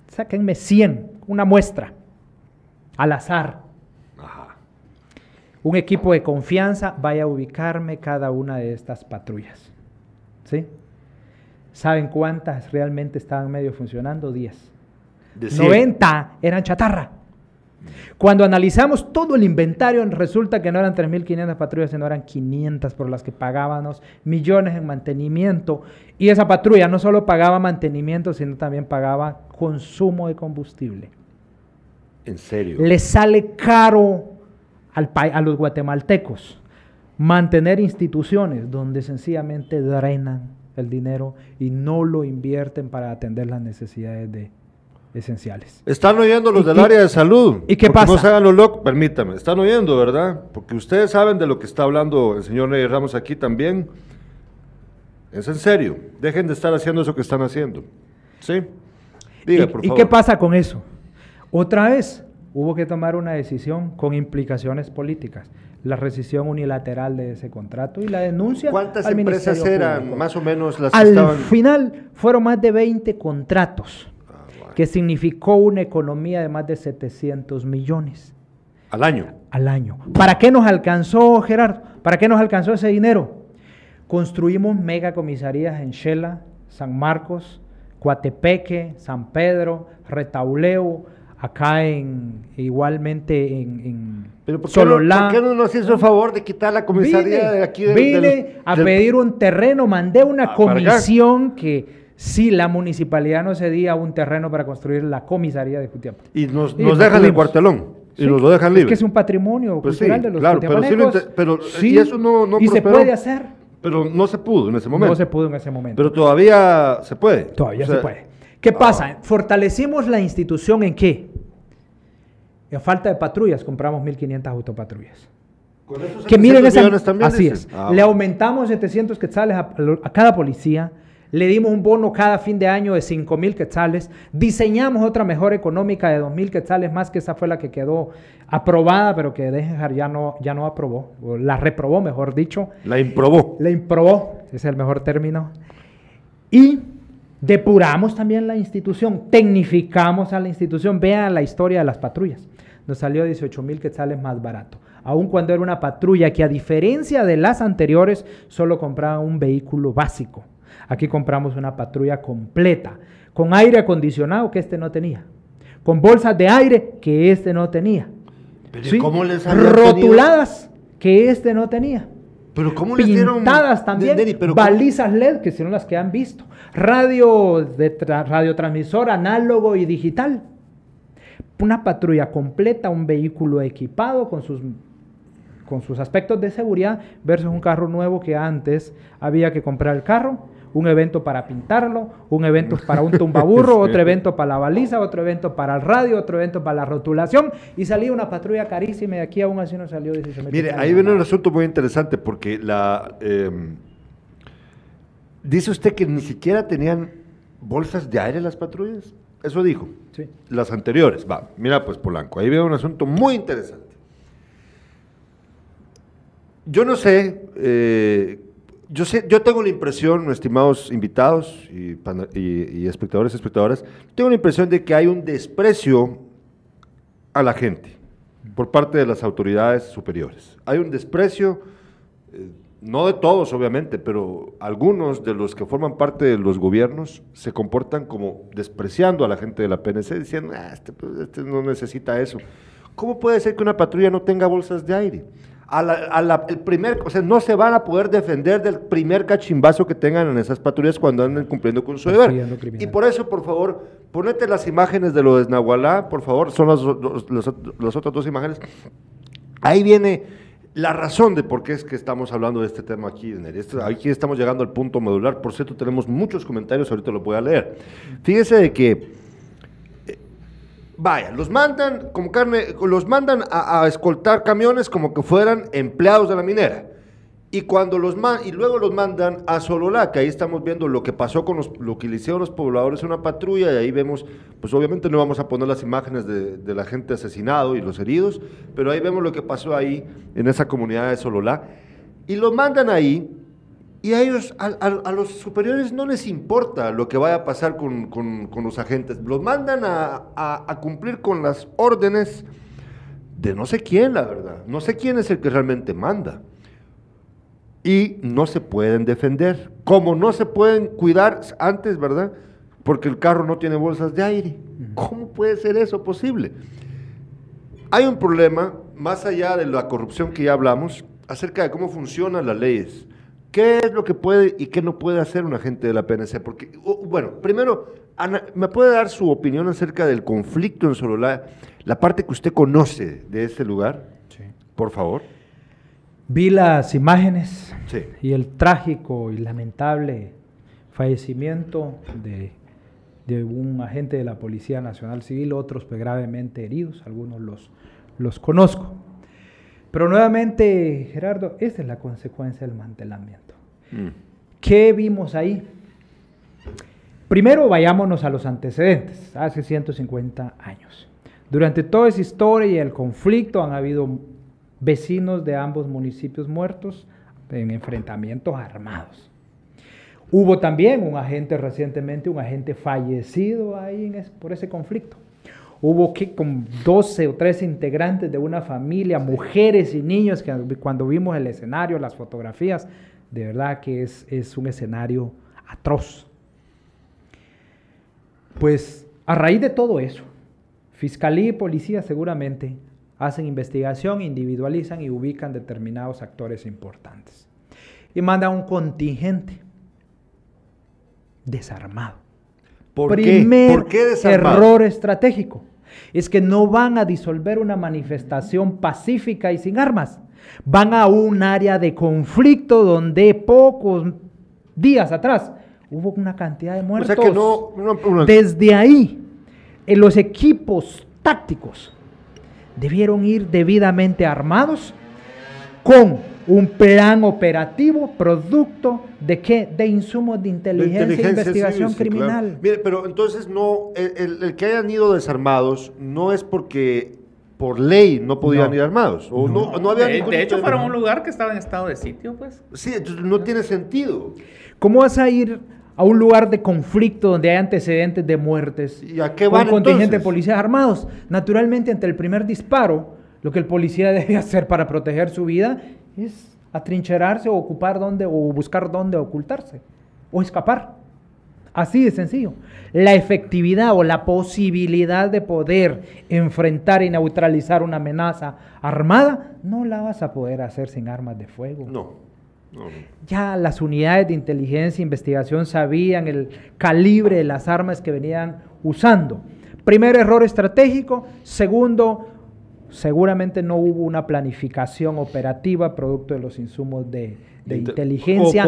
Sáquenme 100, una muestra, al azar. Un equipo de confianza vaya a ubicarme cada una de estas patrullas. ¿Sí? ¿Saben cuántas realmente estaban medio funcionando? 10. 90 eran chatarra. Cuando analizamos todo el inventario, resulta que no eran 3.500 patrullas, sino eran 500 por las que pagábamos millones en mantenimiento. Y esa patrulla no solo pagaba mantenimiento, sino también pagaba consumo de combustible. ¿En serio? Le sale caro al, a los guatemaltecos mantener instituciones donde sencillamente drenan el dinero y no lo invierten para atender las necesidades de, esenciales. Están oyendo los del área de salud. ¿Y qué pasa? No se hagan los locos, permítame, están oyendo, ¿verdad? Porque ustedes saben de lo que está hablando el señor Ney Ramos aquí también. Es en serio, dejen de estar haciendo eso que están haciendo. ¿Sí? Diga, por favor. ¿Y qué pasa con eso? Otra vez, hubo que tomar una decisión con implicaciones políticas la rescisión unilateral de ese contrato y la denuncia. ¿Cuántas empresas eran más o menos las que Al final fueron más de 20 contratos, ah, que significó una economía de más de 700 millones. ¿Al año? Al año. ¿Para qué nos alcanzó, Gerardo? ¿Para qué nos alcanzó ese dinero? Construimos megacomisarías en Shela, San Marcos, Coatepeque, San Pedro, Retauleo, acá en igualmente en, ¿Pero por qué, no, ¿por qué no nos hizo el favor de quitar la comisaría de aquí? vine a pedir un terreno, mandé una ah, comisión que si la municipalidad no cedía un terreno para construir la comisaría de Jutiapa. Y nos, nos dejan el cuartelón. Y nos lo dejan libre. Es que es un patrimonio pues cultural de los claro, pero, pero y eso no, no Y se puede hacer. Pero no se pudo en ese momento. No se pudo en ese momento. Pero todavía se puede. Todavía se puede. ¿Qué pasa? Ah. Fortalecimos la institución en qué? En falta de patrullas, compramos 1.500 autopatrullas. que miren esa, así es. Ah, le aumentamos 700 quetzales a, a, cada policía, le dimos un bono cada fin de año de 5.000 quetzales, diseñamos otra mejor económica de 2.000 quetzales más que esa fue la que quedó aprobada, pero que Dejar ya no, ya no aprobó, o la reprobó, mejor dicho. La improbó. La improbó, ese es el mejor término. Y Depuramos también la institución, tecnificamos a la institución. Vean la historia de las patrullas. Nos salió 18 mil quetzales más barato. Aun cuando era una patrulla que a diferencia de las anteriores solo compraba un vehículo básico. Aquí compramos una patrulla completa, con aire acondicionado que este no tenía, con bolsas de aire que este no tenía. ¿Pero ¿cómo les Rotuladas que este no tenía. Pero ¿cómo les dieron pintadas también, balizas LED que son las que han visto, radio de radiotransmisor análogo y digital. Una patrulla completa, un vehículo equipado con sus con sus aspectos de seguridad versus un carro nuevo que antes había que comprar el carro, un evento para pintarlo, un evento para un tumbaburro, otro evento para la baliza, otro evento para el radio, otro evento para la rotulación y salía una patrulla carísima y aquí aún así no salió 18 Mire, ahí viene un asunto muy interesante porque la em, dice usted que ni siquiera tenían bolsas de aire las patrullas. Eso dijo. Las anteriores. Va, mira pues Polanco, ahí veo un asunto muy interesante. Yo no sé eh, yo, sé, yo tengo la impresión, estimados invitados y, y, espectadores y espectadoras, tengo la impresión de que hay un desprecio a la gente por parte de las autoridades superiores. Hay un desprecio, eh, no de todos obviamente, pero algunos de los que forman parte de los gobiernos se comportan como despreciando a la gente de la PNC, diciendo, ah, este, pues, este no necesita eso. ¿Cómo puede ser que una patrulla no tenga bolsas de aire? A el primer, o sea, no se van a poder defender del primer cachimbazo que tengan en esas patrullas cuando anden cumpliendo con su deber. Y por eso, por favor, ponete las imágenes de lo de Nahualá, por favor, son las, las otras dos imágenes. Ahí viene la razón de por qué es que estamos hablando de este tema aquí, aquí estamos llegando al punto modular. Por cierto, tenemos muchos comentarios, ahorita los voy a leer. Fíjese de que, eh, vaya, los mandan como carne, los mandan a escoltar camiones como que fueran empleados de la minera. Y cuando los y luego los mandan a Sololá, que ahí estamos viendo lo que pasó con los, lo que le hicieron los pobladores una patrulla, y ahí vemos, pues obviamente no vamos a poner las imágenes de, la gente asesinado y los heridos, pero ahí vemos lo que pasó ahí en esa comunidad de Sololá. Y los mandan ahí, y a ellos, a, los superiores no les importa lo que vaya a pasar con, con los agentes, los mandan a cumplir con las órdenes de no sé quién, la verdad, no sé quién es el que realmente manda y no se pueden defender. Como no se pueden cuidar antes, ¿verdad? Porque el carro no tiene bolsas de aire. ¿Cómo puede ser eso posible? Hay un problema, más allá de la corrupción que ya hablamos, acerca de cómo funcionan las leyes. ¿Qué es lo que puede y qué no puede hacer un agente de la PNC? Porque, bueno, primero, Ana, ¿me puede dar su opinión acerca del conflicto en Sololá, la parte que usted conoce de ese lugar? Sí. Por favor. Vi las imágenes y el trágico y lamentable fallecimiento de, un agente de la Policía Nacional Civil, otros pues, gravemente heridos, algunos los, los conozco. Pero nuevamente, Gerardo, esa es la consecuencia del mantelamiento. Mm. ¿Qué vimos ahí? Primero vayámonos a los antecedentes, hace 150 años. Durante toda esa historia y el conflicto han habido vecinos de ambos municipios muertos en enfrentamientos armados. Hubo también un agente recientemente, un agente fallecido ahí por ese conflicto. Hubo que con 12 o 13 integrantes de una familia, mujeres y niños, que cuando vimos el escenario, las fotografías, de verdad que es, es un escenario atroz. Pues a raíz de todo eso, Fiscalía y Policía seguramente hacen investigación, individualizan y ubican determinados actores importantes. Y mandan un contingente desarmado. ¿Por Primer qué? error estratégico es que no van a disolver una manifestación pacífica y sin armas. Van a un área de conflicto donde pocos días atrás hubo una cantidad de muertos. O sea que no, Desde ahí, en los equipos tácticos debieron ir debidamente armados con un plan operativo producto de qué? De insumos de inteligencia, e investigación criminal. Mire, pero entonces no, el, que hayan ido desarmados no es porque por ley no podían ir armados. O no. No, había de, de hecho, fueron un lugar que estaba en estado de sitio, pues. Sí, entonces no tiene sentido. ¿Cómo vas a ir a un lugar de conflicto donde hay antecedentes de muertes. ¿Y a qué van con contingente de policías armados. Naturalmente, ante el primer disparo, lo que el policía debe hacer para proteger su vida es atrincherarse o ocupar dónde o buscar dónde ocultarse o escapar. Así de sencillo. La efectividad o la posibilidad de poder enfrentar y neutralizar una amenaza armada no la vas a poder hacer sin armas de fuego. No. Ya las unidades de inteligencia e investigación sabían el calibre de las armas que venían usando. Primer error estratégico. Segundo, seguramente no hubo una planificación operativa producto de los insumos de, inteligencia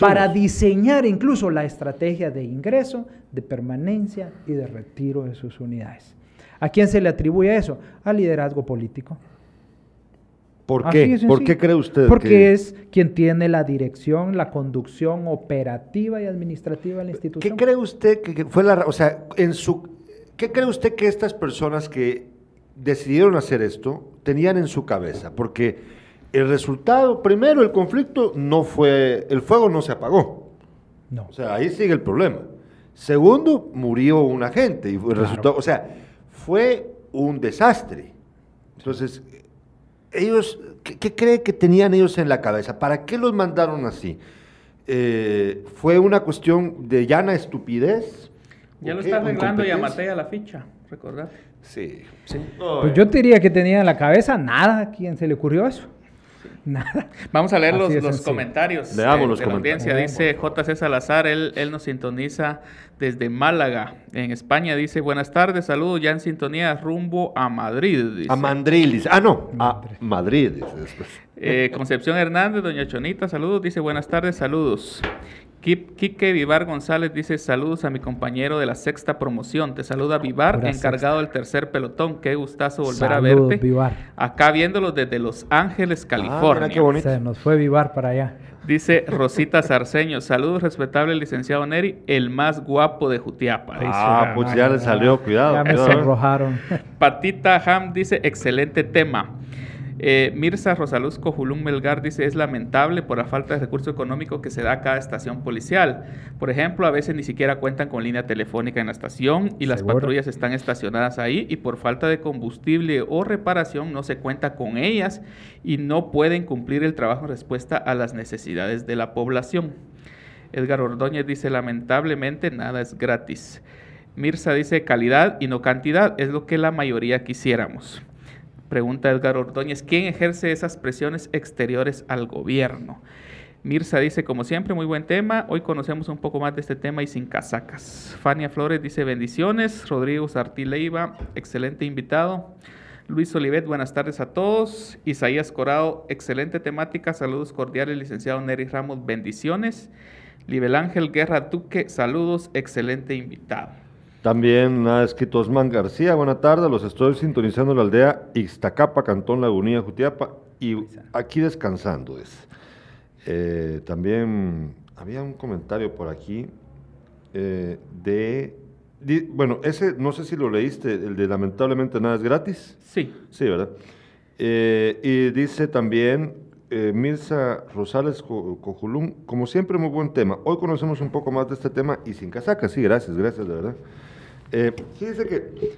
para diseñar incluso la estrategia de ingreso, de permanencia y de retiro de sus unidades. ¿A quién se le atribuye eso? Al liderazgo político. ¿Por qué? ¿Por qué cree usted? Porque es quien tiene la dirección, la conducción operativa y administrativa de la institución. ¿Qué cree usted que fue la, o sea, en su, qué cree usted que estas personas que decidieron hacer esto tenían en su cabeza? Porque el resultado, primero, el conflicto no fue, el fuego no se apagó. No. O sea, ahí sigue el problema. Segundo, murió un agente y resultado, o sea, fue un desastre. Entonces, ellos, ¿qué, ¿qué, cree que tenían ellos en la cabeza? ¿Para qué los mandaron así? Eh, ¿Fue una cuestión de llana estupidez? Ya lo está arreglando y amatea la ficha, recordad. Sí. sí. pues yo diría que tenía en la cabeza nada a quien se le ocurrió eso. Nada. Vamos a leer los, los comentarios. Leamos los de comentarios. La audiencia. Dice JC Salazar, él, él nos sintoniza desde Málaga, en España. Dice, buenas tardes, saludos, ya en sintonía rumbo a Madrid. Dice. A Madrid, dice. Ah, no, a Madrid, dice después. Eh, Concepción Hernández, doña Chonita, saludos, dice, buenas tardes, saludos. Quique Vivar González dice saludos a mi compañero de la sexta promoción. Te saluda Vivar, encargado del tercer pelotón. Qué gustazo volver a verte. Vivar. Acá viéndolos desde Los Ángeles, ah, California. qué bonito. Se nos fue Vivar para allá. Dice Rosita Sarceño, saludos respetable licenciado Neri, el más guapo de Jutiapa. Ah, pues ya le salió, cuidado. Ya me sonrojaron. Patita Ham dice, excelente tema. Eh, Mirza Rosaluzco Julum Melgar dice, es lamentable por la falta de recurso económico que se da a cada estación policial. Por ejemplo, a veces ni siquiera cuentan con línea telefónica en la estación y las patrullas están estacionadas ahí y por falta de combustible o reparación no se cuenta con ellas y no pueden cumplir el trabajo en respuesta a las necesidades de la población. Edgar Ordóñez dice, lamentablemente nada es gratis. Mirza dice, calidad y no cantidad es lo que la mayoría quisiéramos. Pregunta Edgar Ordóñez, ¿quién ejerce esas presiones exteriores al gobierno? Mirza dice, como siempre, muy buen tema. Hoy conocemos un poco más de este tema y sin casacas. Fania Flores dice, bendiciones. Rodrigo Sartí Leiva, excelente invitado. Luis Olivet, buenas tardes a todos. Isaías Corado, excelente temática. Saludos cordiales, licenciado Neri Ramos, bendiciones. Libel Ángel Guerra Duque, saludos, excelente invitado. También ha escrito Osman García, buena tarde, los estoy sintonizando en la aldea Ixtacapa, Cantón Lagunía, Jutiapa, y aquí descansando es. Eh, también había un comentario por aquí eh, de, bueno, ese no sé si lo leíste, el de lamentablemente nada es gratis. Sí. Sí, ¿verdad? Eh, y dice también Mirza Rosales Cojulum, como siempre muy buen tema. Hoy conocemos un poco más de este tema y sin casaca, sí, gracias, gracias, de verdad. Eh, fíjese que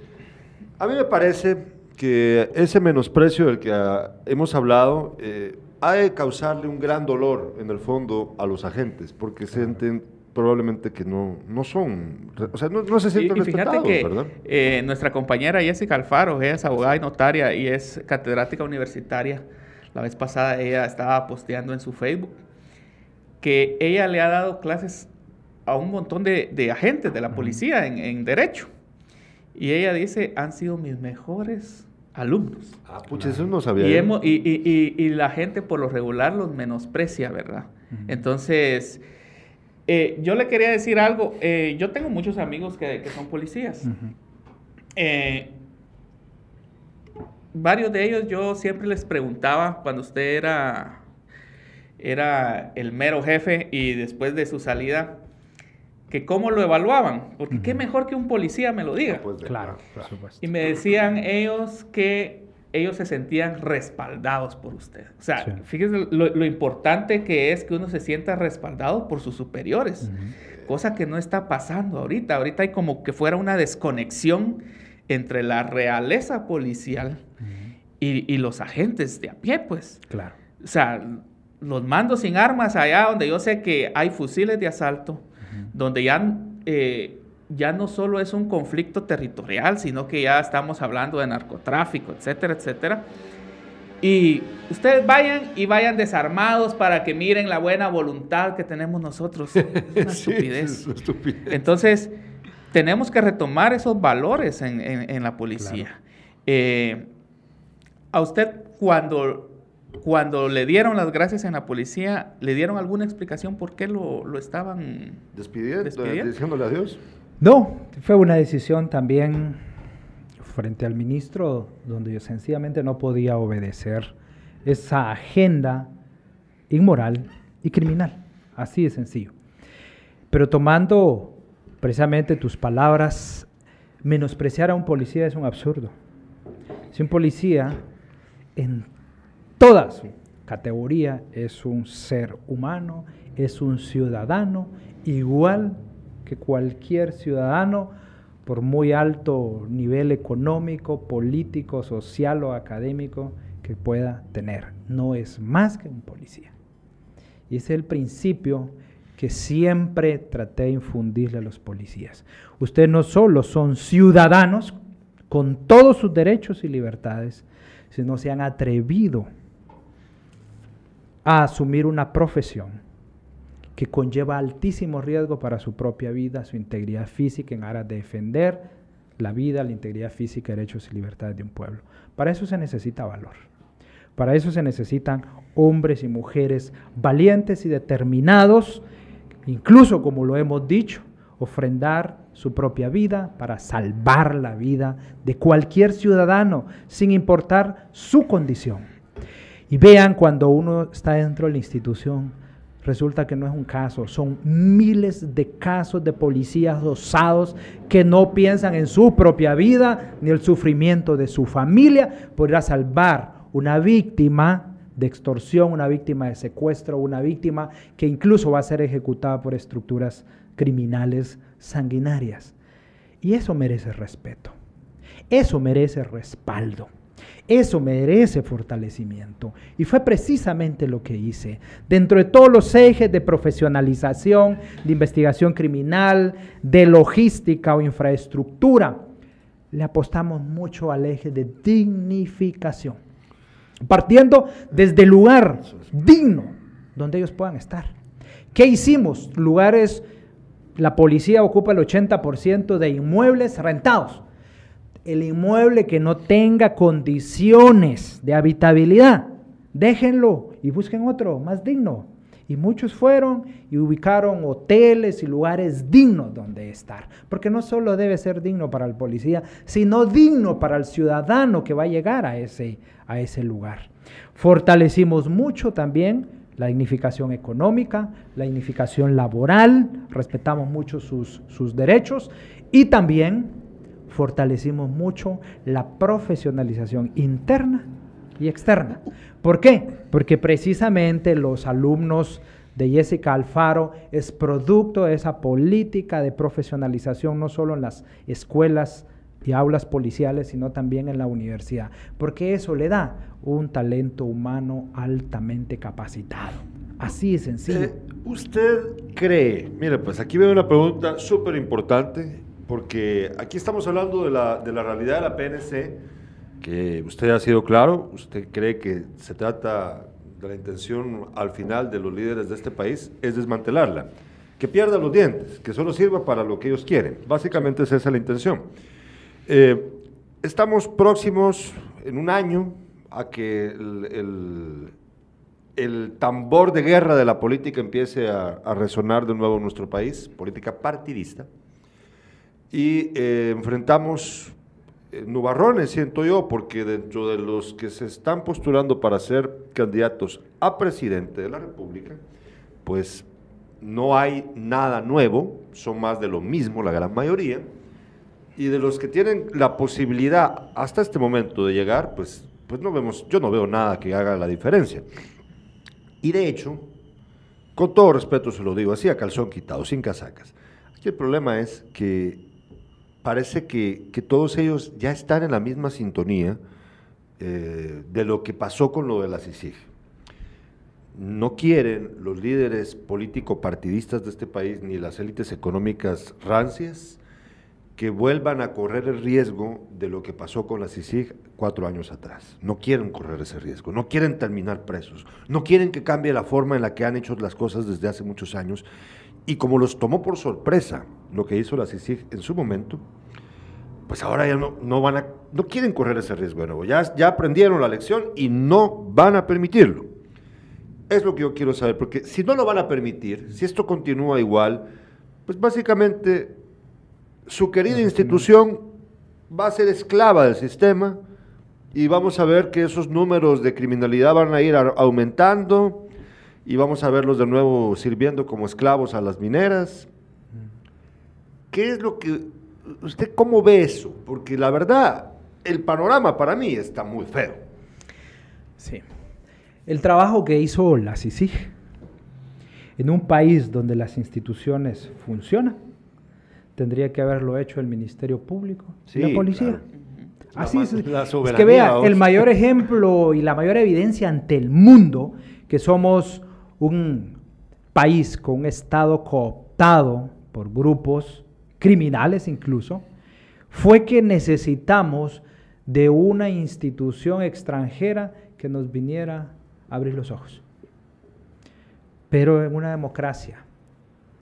a mí me parece que ese menosprecio del que ah, hemos hablado eh, ha de causarle un gran dolor en el fondo a los agentes, porque sienten probablemente que no, no son, o sea, no, se sienten y, y fíjate que, eh, nuestra compañera Jessica Alfaro, ella es abogada y notaria y es catedrática universitaria. La vez pasada ella estaba posteando en su Facebook que ella le ha dado clases a un montón de, agentes de la policía en, derecho. Y ella dice, han sido mis mejores alumnos. Ah, pucha, eso no sabía. Y, la gente por lo regular los menosprecia, ¿verdad? Entonces, eh, yo le quería decir algo. Eh, yo tengo muchos amigos que, son policías. Eh, varios de ellos yo siempre les preguntaba cuando usted era, era el mero jefe y después de su salida, que cómo lo evaluaban, porque qué mejor que un policía me lo diga. Pues, claro, por supuesto. Y me decían ellos que ellos se sentían respaldados por usted. O sea, fíjese lo, importante que es que uno se sienta respaldado por sus superiores, cosa que no está pasando ahorita. Ahorita hay como que fuera una desconexión entre la realeza policial y, y, los agentes de a pie, pues. Claro. O sea, los mandos sin armas allá donde yo sé que hay fusiles de asalto, donde ya, eh, ya no solo es un conflicto territorial, sino que ya estamos hablando de narcotráfico, etcétera, etcétera. Y ustedes vayan y vayan desarmados para que miren la buena voluntad que tenemos nosotros. Es una estupidez. Entonces, tenemos que retomar esos valores en, la policía. Eh, a usted cuando cuando le dieron las gracias en la policía, ¿le dieron alguna explicación por qué lo, estaban despidiendo, diciéndole adiós? No, fue una decisión también frente al ministro donde yo sencillamente no podía obedecer esa agenda inmoral y criminal, así de sencillo. Pero tomando precisamente tus palabras, menospreciar a un policía es un absurdo. Si un policía en toda su categoría es un ser humano, es un ciudadano, igual que cualquier ciudadano, por muy alto nivel económico, político, social o académico que pueda tener. No es más que un policía. Y ese es el principio que siempre traté de infundirle a los policías. Ustedes no solo son ciudadanos con todos sus derechos y libertades, sino se han atrevido a asumir una profesión que conlleva altísimo riesgo para su propia vida, su integridad física en aras de defender la vida, la integridad física, derechos y libertades de un pueblo. Para eso se necesita valor. Para eso se necesitan hombres y mujeres valientes y determinados incluso como lo hemos dicho, ofrendar su propia vida para salvar la vida de cualquier ciudadano, sin importar su condición. Y vean cuando uno está dentro de la institución, resulta que no es un caso, son miles de casos de policías osados que no piensan en su propia vida ni el sufrimiento de su familia por ir a salvar una víctima de extorsión, una víctima de secuestro, una víctima que incluso va a ser ejecutada por estructuras criminales sanguinarias. Y eso merece respeto, eso merece respaldo. Eso merece fortalecimiento. Y fue precisamente lo que hice. Dentro de todos los ejes de profesionalización, de investigación criminal, de logística o infraestructura, le apostamos mucho al eje de dignificación partiendo desde el lugar digno donde ellos puedan estar. ¿Qué hicimos? Lugares, la policía ocupa el 80% de inmuebles rentados. El inmueble que no tenga condiciones de habitabilidad, déjenlo y busquen otro más digno. Y muchos fueron y ubicaron hoteles y lugares dignos donde estar. Porque no solo debe ser digno para el policía, sino digno para el ciudadano que va a llegar a ese, a ese lugar. Fortalecimos mucho también la dignificación económica, la dignificación laboral, respetamos mucho sus, sus derechos y también fortalecimos mucho la profesionalización interna y externa. ¿Por qué? Porque precisamente los alumnos de Jessica Alfaro es producto de esa política de profesionalización, no solo en las escuelas y aulas policiales, sino también en la universidad, porque eso le da un talento humano altamente capacitado. Así de sencillo. Eh, ¿Usted cree? Mire, pues aquí veo una pregunta súper importante, porque aquí estamos hablando de la, de la realidad de la PNC que usted ha sido claro, usted cree que se trata de la intención al final de los líderes de este país es desmantelarla, que pierda los dientes, que solo sirva para lo que ellos quieren. Básicamente es esa la intención. Eh, estamos próximos en un año a que el, el, tambor de guerra de la política empiece a, a, resonar de nuevo en nuestro país, política partidista, y eh, enfrentamos eh, nubarrones, siento yo, porque dentro de los que se están postulando para ser candidatos a presidente de la República, pues no hay nada nuevo, son más de lo mismo la gran mayoría, y de los que tienen la posibilidad hasta este momento de llegar, pues, pues no vemos, yo no veo nada que haga la diferencia. Y de hecho, con todo respeto se lo digo, así a calzón quitado, sin casacas. Aquí el problema es que parece que, todos ellos ya están en la misma sintonía eh, de lo que pasó con lo de la CICIG. No quieren los líderes político-partidistas de este país ni las élites económicas rancias que vuelvan a correr el riesgo de lo que pasó con la CICIG cuatro años atrás. No quieren correr ese riesgo, no quieren terminar presos, no quieren que cambie la forma en la que han hecho las cosas desde hace muchos años y como los tomó por sorpresa lo que hizo la CICIG en su momento, pues ahora ya no, no, van a, no quieren correr ese riesgo de nuevo. Ya, ya aprendieron la lección y no van a permitirlo. Es lo que yo quiero saber, porque si no lo van a permitir, si esto continúa igual, pues básicamente su querida institución va a ser esclava del sistema y vamos a ver que esos números de criminalidad van a ir aumentando y vamos a verlos de nuevo sirviendo como esclavos a las mineras. ¿Qué es lo que usted cómo ve eso? Porque la verdad, el panorama para mí está muy feo. Sí. El trabajo que hizo la CICIG en un país donde las instituciones funcionan, tendría que haberlo hecho el Ministerio Público y la policía. Así es. es que vea, el mayor ejemplo y la mayor evidencia ante el mundo que somos un país con un Estado cooptado por grupos criminales incluso, fue que necesitamos de una institución extranjera que nos viniera a abrir los ojos. Pero en una democracia,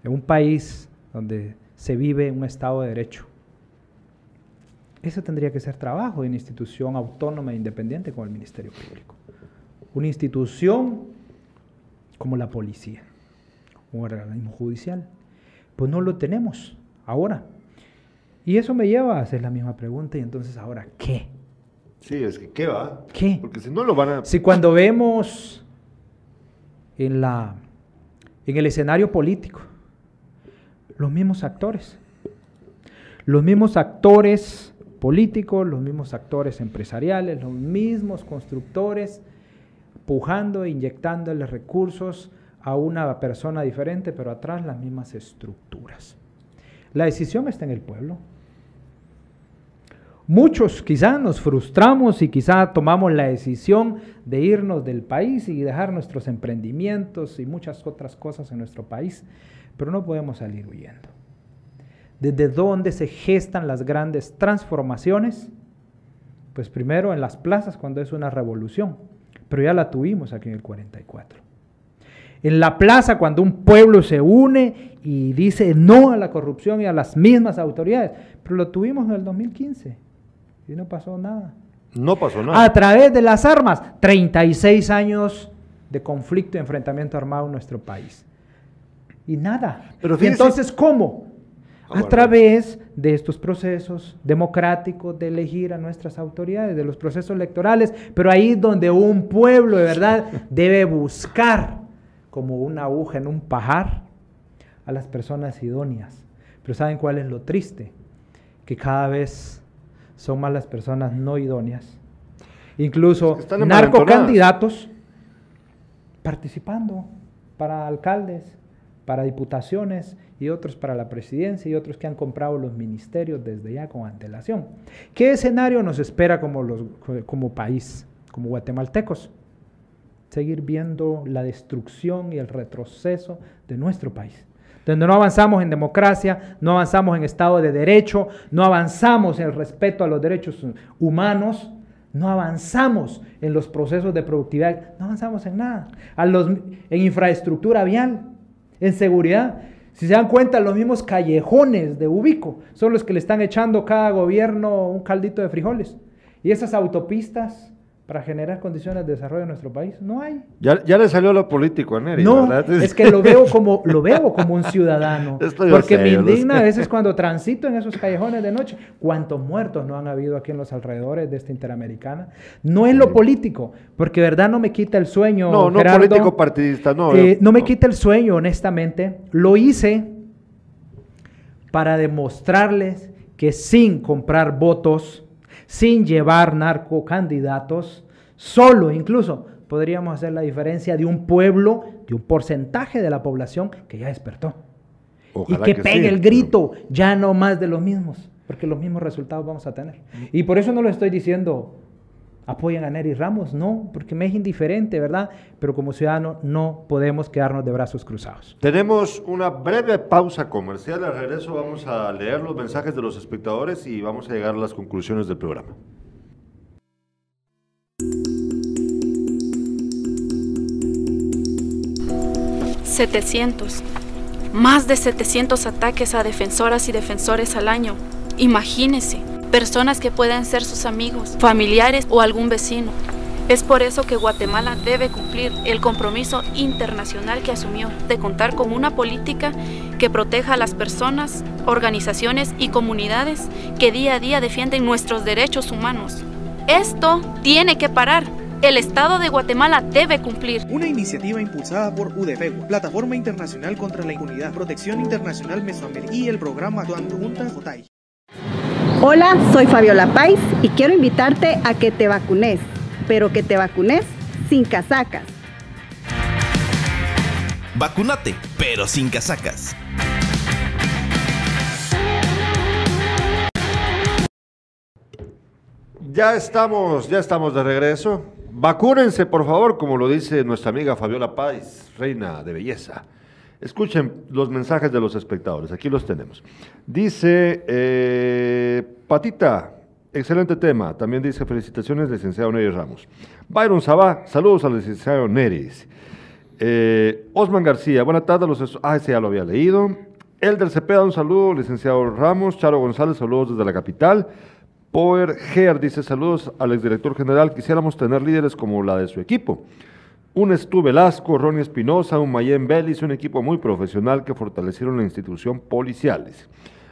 en un país donde se vive un Estado de Derecho, eso tendría que ser trabajo de una institución autónoma e independiente como el Ministerio Público. Una institución como la policía, el organismo judicial. Pues no lo tenemos ahora. Y eso me lleva a hacer la misma pregunta y entonces ahora, ¿qué? Sí, es que ¿qué va? ¿Qué? Porque si no lo van a... Si cuando vemos en, la, en el escenario político los mismos actores, los mismos actores políticos, los mismos actores empresariales, los mismos constructores, pujando e inyectándole recursos a una persona diferente, pero atrás las mismas estructuras. La decisión está en el pueblo. Muchos quizá nos frustramos y quizá tomamos la decisión de irnos del país y dejar nuestros emprendimientos y muchas otras cosas en nuestro país, pero no podemos salir huyendo desde dónde se gestan las grandes transformaciones, pues primero en las plazas cuando es una revolución, pero ya la tuvimos aquí en el 44. En la plaza cuando un pueblo se une y dice no a la corrupción y a las mismas autoridades, pero lo tuvimos en el 2015 y no pasó nada. No pasó nada. A través de las armas, 36 años de conflicto y enfrentamiento armado en nuestro país. Y nada. Pero ¿Y entonces cómo? a través de estos procesos democráticos de elegir a nuestras autoridades, de los procesos electorales, pero ahí donde un pueblo de verdad debe buscar como una aguja en un pajar a las personas idóneas. Pero ¿saben cuál es lo triste? Que cada vez son más las personas no idóneas. Incluso narcocandidatos participando para alcaldes, para diputaciones y otros para la presidencia y otros que han comprado los ministerios desde ya con antelación. ¿Qué escenario nos espera como, los, como país, como guatemaltecos? Seguir viendo la destrucción y el retroceso de nuestro país. Donde no avanzamos en democracia, no avanzamos en Estado de Derecho, no avanzamos en el respeto a los derechos humanos, no avanzamos en los procesos de productividad, no avanzamos en nada. En infraestructura vial, en seguridad. Si se dan cuenta, los mismos callejones de Ubico son los que le están echando cada gobierno un caldito de frijoles. Y esas autopistas para generar condiciones de desarrollo en nuestro país. No hay. Ya, ya le salió lo político a Neri, no, es que lo veo como, lo veo como un ciudadano. porque me indigna a veces cuando transito en esos callejones de noche. ¿Cuántos muertos no han habido aquí en los alrededores de esta Interamericana? No es lo político, porque verdad no me quita el sueño. No, no político partidista, no. no me quita el sueño, honestamente. Lo hice para demostrarles que sin comprar votos, sin llevar narcocandidatos, solo incluso podríamos hacer la diferencia de un pueblo, de un porcentaje de la población que ya despertó. y que, pegue el grito, ya no más de los mismos, porque los mismos resultados vamos a tener. Y por eso no lo estoy diciendo apoyan a Nery Ramos, no, porque me es indiferente, ¿verdad? Pero como ciudadano no podemos quedarnos de brazos cruzados. Tenemos una breve pausa comercial, al regreso vamos a leer los mensajes de los espectadores y vamos a llegar a las conclusiones del programa. ¿700? Más de 700 ataques a defensoras y defensores al año. Imagínese personas que pueden ser sus amigos, familiares o algún vecino. Es por eso que Guatemala debe cumplir el compromiso internacional que asumió de contar con una política que proteja a las personas, organizaciones y comunidades que día a día defienden nuestros derechos humanos. Esto tiene que parar. El Estado de Guatemala debe cumplir. Una iniciativa impulsada por UDFEGUA, Plataforma Internacional contra la Impunidad, Protección Internacional Mesoamericana y el programa Junta Jotay. Hola, soy Fabiola Pais y quiero invitarte a que te vacunes, pero que te vacunes sin casacas. Vacunate, pero sin casacas. Ya estamos, ya estamos de regreso. Vacúnense, por favor, como lo dice nuestra amiga Fabiola Páez, reina de belleza. Escuchen los mensajes de los espectadores, aquí los tenemos. Dice eh, Patita, excelente tema. También dice felicitaciones, licenciado Neri Ramos. Byron Sabá, saludos al licenciado Neri. Eh, Osman García, buenas tardes. Los ah, ese ya lo había leído. Elder Cepeda, un saludo. Licenciado Ramos. Charo González, saludos desde la capital. Power Ger dice saludos al exdirector general. Quisiéramos tener líderes como la de su equipo. Un Estu Velasco, Ronnie Espinosa, un Mayen Vélez, un equipo muy profesional que fortalecieron la institución policiales.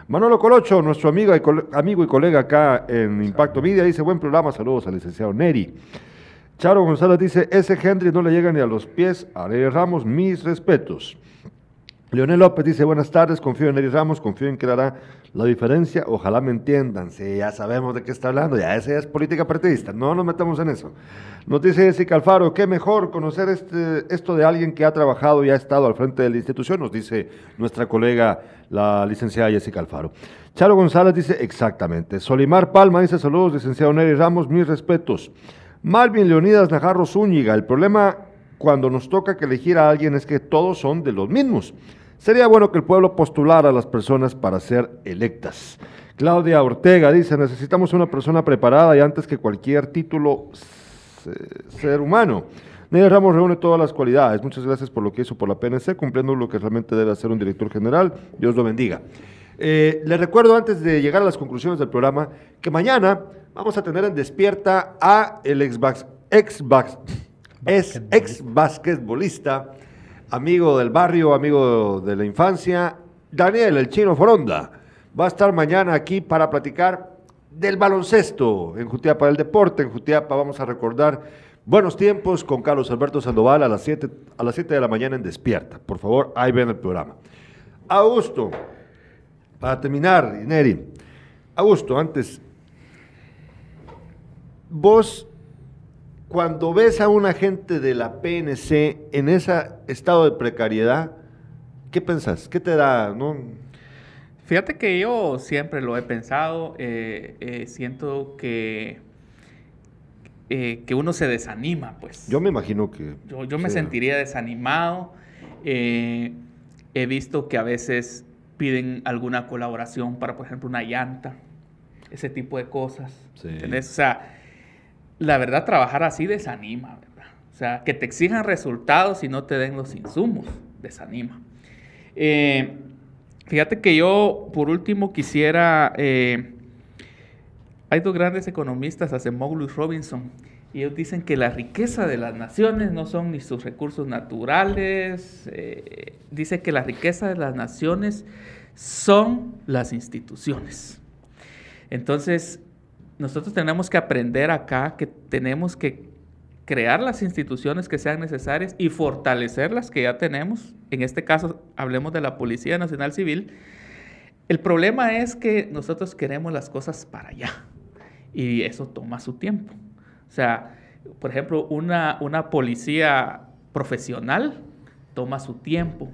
Manolo Colocho, nuestro amigo y, amigo y colega acá en Impacto Media, dice buen programa, saludos al licenciado Neri. Charo González dice, ese Henry no le llega ni a los pies, a Ramos, mis respetos. Leonel López dice, buenas tardes, confío en Eri Ramos, confío en que hará la diferencia, ojalá me entiendan, sí, ya sabemos de qué está hablando, ya esa es política partidista, no nos metamos en eso. Nos dice Jessica Alfaro, qué mejor conocer este, esto de alguien que ha trabajado y ha estado al frente de la institución, nos dice nuestra colega, la licenciada Jessica Alfaro. Charo González dice, exactamente. Solimar Palma dice, saludos, licenciado Neri Ramos, mis respetos. Malvin Leonidas Najarro Zúñiga, el problema cuando nos toca que elegir a alguien es que todos son de los mismos. Sería bueno que el pueblo postulara a las personas para ser electas. Claudia Ortega dice, necesitamos una persona preparada y antes que cualquier título ser humano. Ney Ramos reúne todas las cualidades. Muchas gracias por lo que hizo por la PNC, cumpliendo lo que realmente debe hacer un director general. Dios lo bendiga. Eh, les recuerdo antes de llegar a las conclusiones del programa que mañana vamos a tener en despierta a el ex, ex, ex, ex basquetbolista amigo del barrio, amigo de la infancia, Daniel, el chino Foronda. Va a estar mañana aquí para platicar del baloncesto en Jutiapa, del deporte en Jutiapa. Vamos a recordar buenos tiempos con Carlos Alberto Sandoval a las 7 a las de la mañana en Despierta. Por favor, ahí ven el programa. Augusto, para terminar, Neri. Augusto, antes, vos cuando ves a un agente de la PNC en ese estado de precariedad, ¿qué pensás? ¿Qué te da? No? Fíjate que yo siempre lo he pensado, eh, eh, siento que, eh, que uno se desanima, pues. Yo me imagino que... Yo, me sentiría desanimado. he visto que a veces piden alguna colaboración para, por ejemplo, una llanta, ese tipo de cosas. Sí. O sea, la verdad, trabajar así desanima, ¿verdad? O sea, que te exijan resultados y no te den los insumos, desanima. Eh, fíjate que yo, por último, quisiera... Eh, hay dos grandes economistas, Acemoglu y Robinson, y ellos dicen que la riqueza de las naciones no son ni sus recursos naturales, eh, dice que la riqueza de las naciones son las instituciones. Entonces, nosotros tenemos que aprender acá que tenemos que crear las instituciones que sean necesarias y fortalecer las que ya tenemos. En este caso, hablemos de la Policía Nacional Civil. El problema es que nosotros queremos las cosas para allá y eso toma su tiempo. O sea, por ejemplo, una, una policía profesional toma su tiempo,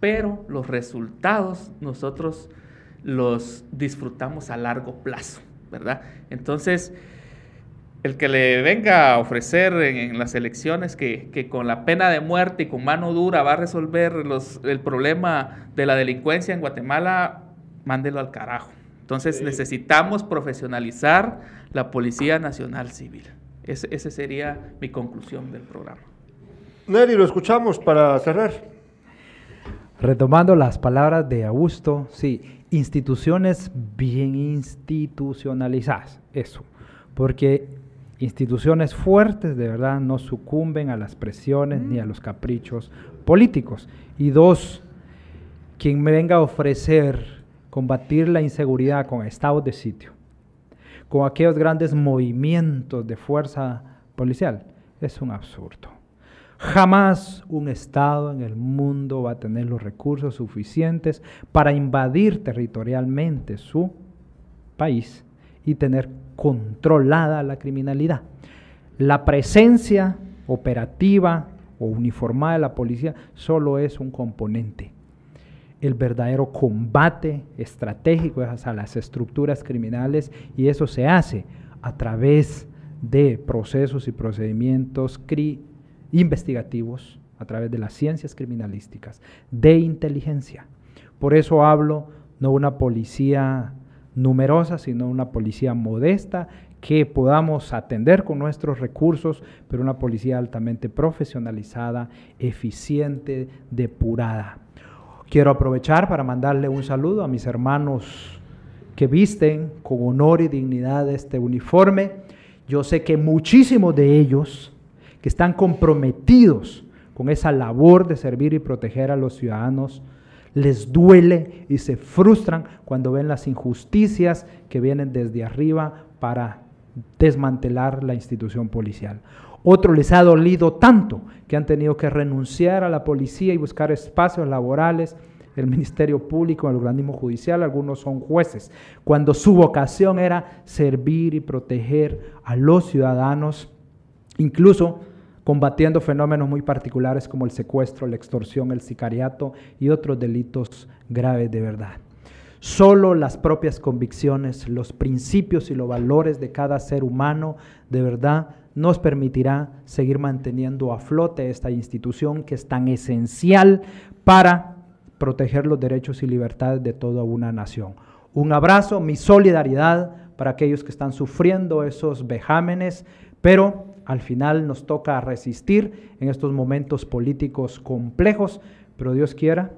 pero los resultados nosotros los disfrutamos a largo plazo. ¿Verdad? Entonces, el que le venga a ofrecer en, las elecciones que, con la pena de muerte y con mano dura va a resolver los, el problema de la delincuencia en Guatemala, mándelo al carajo. Entonces necesitamos profesionalizar la Policía Nacional Civil. Esa ese sería mi conclusión del programa. Neri, lo escuchamos para cerrar. Retomando las palabras de Augusto, sí, instituciones bien institucionalizadas, eso, porque instituciones fuertes de verdad no sucumben a las presiones ni a los caprichos políticos. Y dos, quien me venga a ofrecer combatir la inseguridad con estados de sitio, con aquellos grandes movimientos de fuerza policial, es un absurdo. Jamás un Estado en el mundo va a tener los recursos suficientes para invadir territorialmente su país y tener controlada la criminalidad. La presencia operativa o uniformada de la policía solo es un componente. El verdadero combate estratégico es a las estructuras criminales y eso se hace a través de procesos y procedimientos investigativos, a través de las ciencias criminalísticas, de inteligencia. Por eso hablo no una policía numerosa, sino una policía modesta que podamos atender con nuestros recursos, pero una policía altamente profesionalizada, eficiente, depurada. Quiero aprovechar para mandarle un saludo a mis hermanos que visten con honor y dignidad este uniforme. Yo sé que muchísimos de ellos que están comprometidos con esa labor de servir y proteger a los ciudadanos, les duele y se frustran cuando ven las injusticias que vienen desde arriba para desmantelar la institución policial. Otro les ha dolido tanto que han tenido que renunciar a la policía y buscar espacios laborales, el Ministerio Público, el organismo judicial, algunos son jueces, cuando su vocación era servir y proteger a los ciudadanos, incluso combatiendo fenómenos muy particulares como el secuestro, la extorsión, el sicariato y otros delitos graves de verdad. Solo las propias convicciones, los principios y los valores de cada ser humano de verdad nos permitirá seguir manteniendo a flote esta institución que es tan esencial para proteger los derechos y libertades de toda una nación. Un abrazo, mi solidaridad para aquellos que están sufriendo esos vejámenes, pero al final nos toca resistir en estos momentos políticos complejos, pero Dios quiera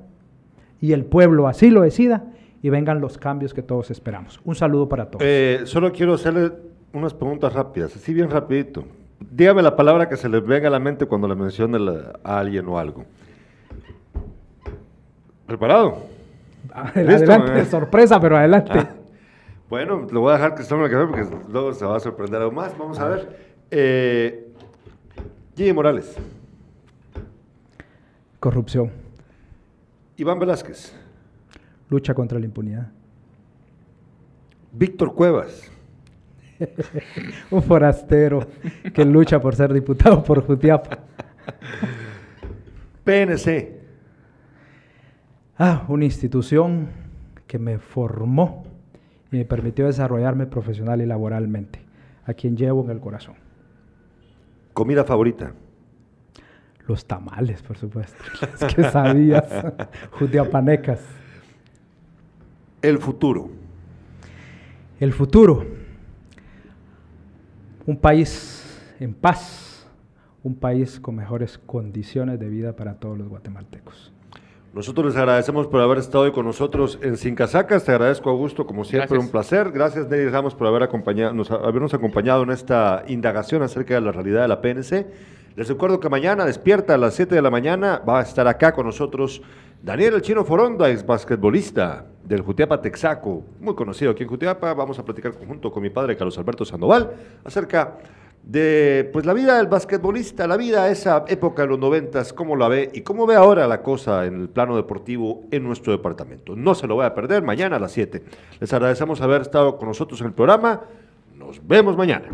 y el pueblo así lo decida y vengan los cambios que todos esperamos. Un saludo para todos. Eh, solo quiero hacerle unas preguntas rápidas, así bien rapidito. Dígame la palabra que se les venga a la mente cuando le mencione a alguien o algo. ¿Preparado? Adelante, eh. sorpresa, pero adelante. bueno, lo voy a dejar que se tome el café porque luego se va a sorprender aún más. Vamos a ver. Eh, Morales. Corrupción. Iván Velázquez. Lucha contra la impunidad. Víctor Cuevas. Un forastero que lucha por ser diputado por Jutiapa. PNC. Ah, una institución que me formó y me permitió desarrollarme profesional y laboralmente, a quien llevo en el corazón. ¿Comida favorita? Los tamales, por supuesto. Las quesadillas, jutiapanecas. El futuro. El futuro. Un país en paz, un país con mejores condiciones de vida para todos los guatemaltecos. Nosotros les agradecemos por haber estado hoy con nosotros en Sin Casacas. Te agradezco, Augusto, como siempre, un placer. Gracias, Nelly Ramos, por haber acompañado, habernos acompañado en esta indagación acerca de la realidad de la PNC. Les recuerdo que mañana, despierta a las 7 de la mañana, va a estar acá con nosotros Daniel El Chino Foronda, ex basquetbolista del Jutiapa Texaco, muy conocido aquí en Jutiapa. Vamos a platicar junto con mi padre, Carlos Alberto Sandoval, acerca de pues la vida del basquetbolista, la vida de esa época de los noventas, cómo la ve y cómo ve ahora la cosa en el plano deportivo en nuestro departamento. No se lo voy a perder mañana a las 7. Les agradecemos haber estado con nosotros en el programa. Nos vemos mañana.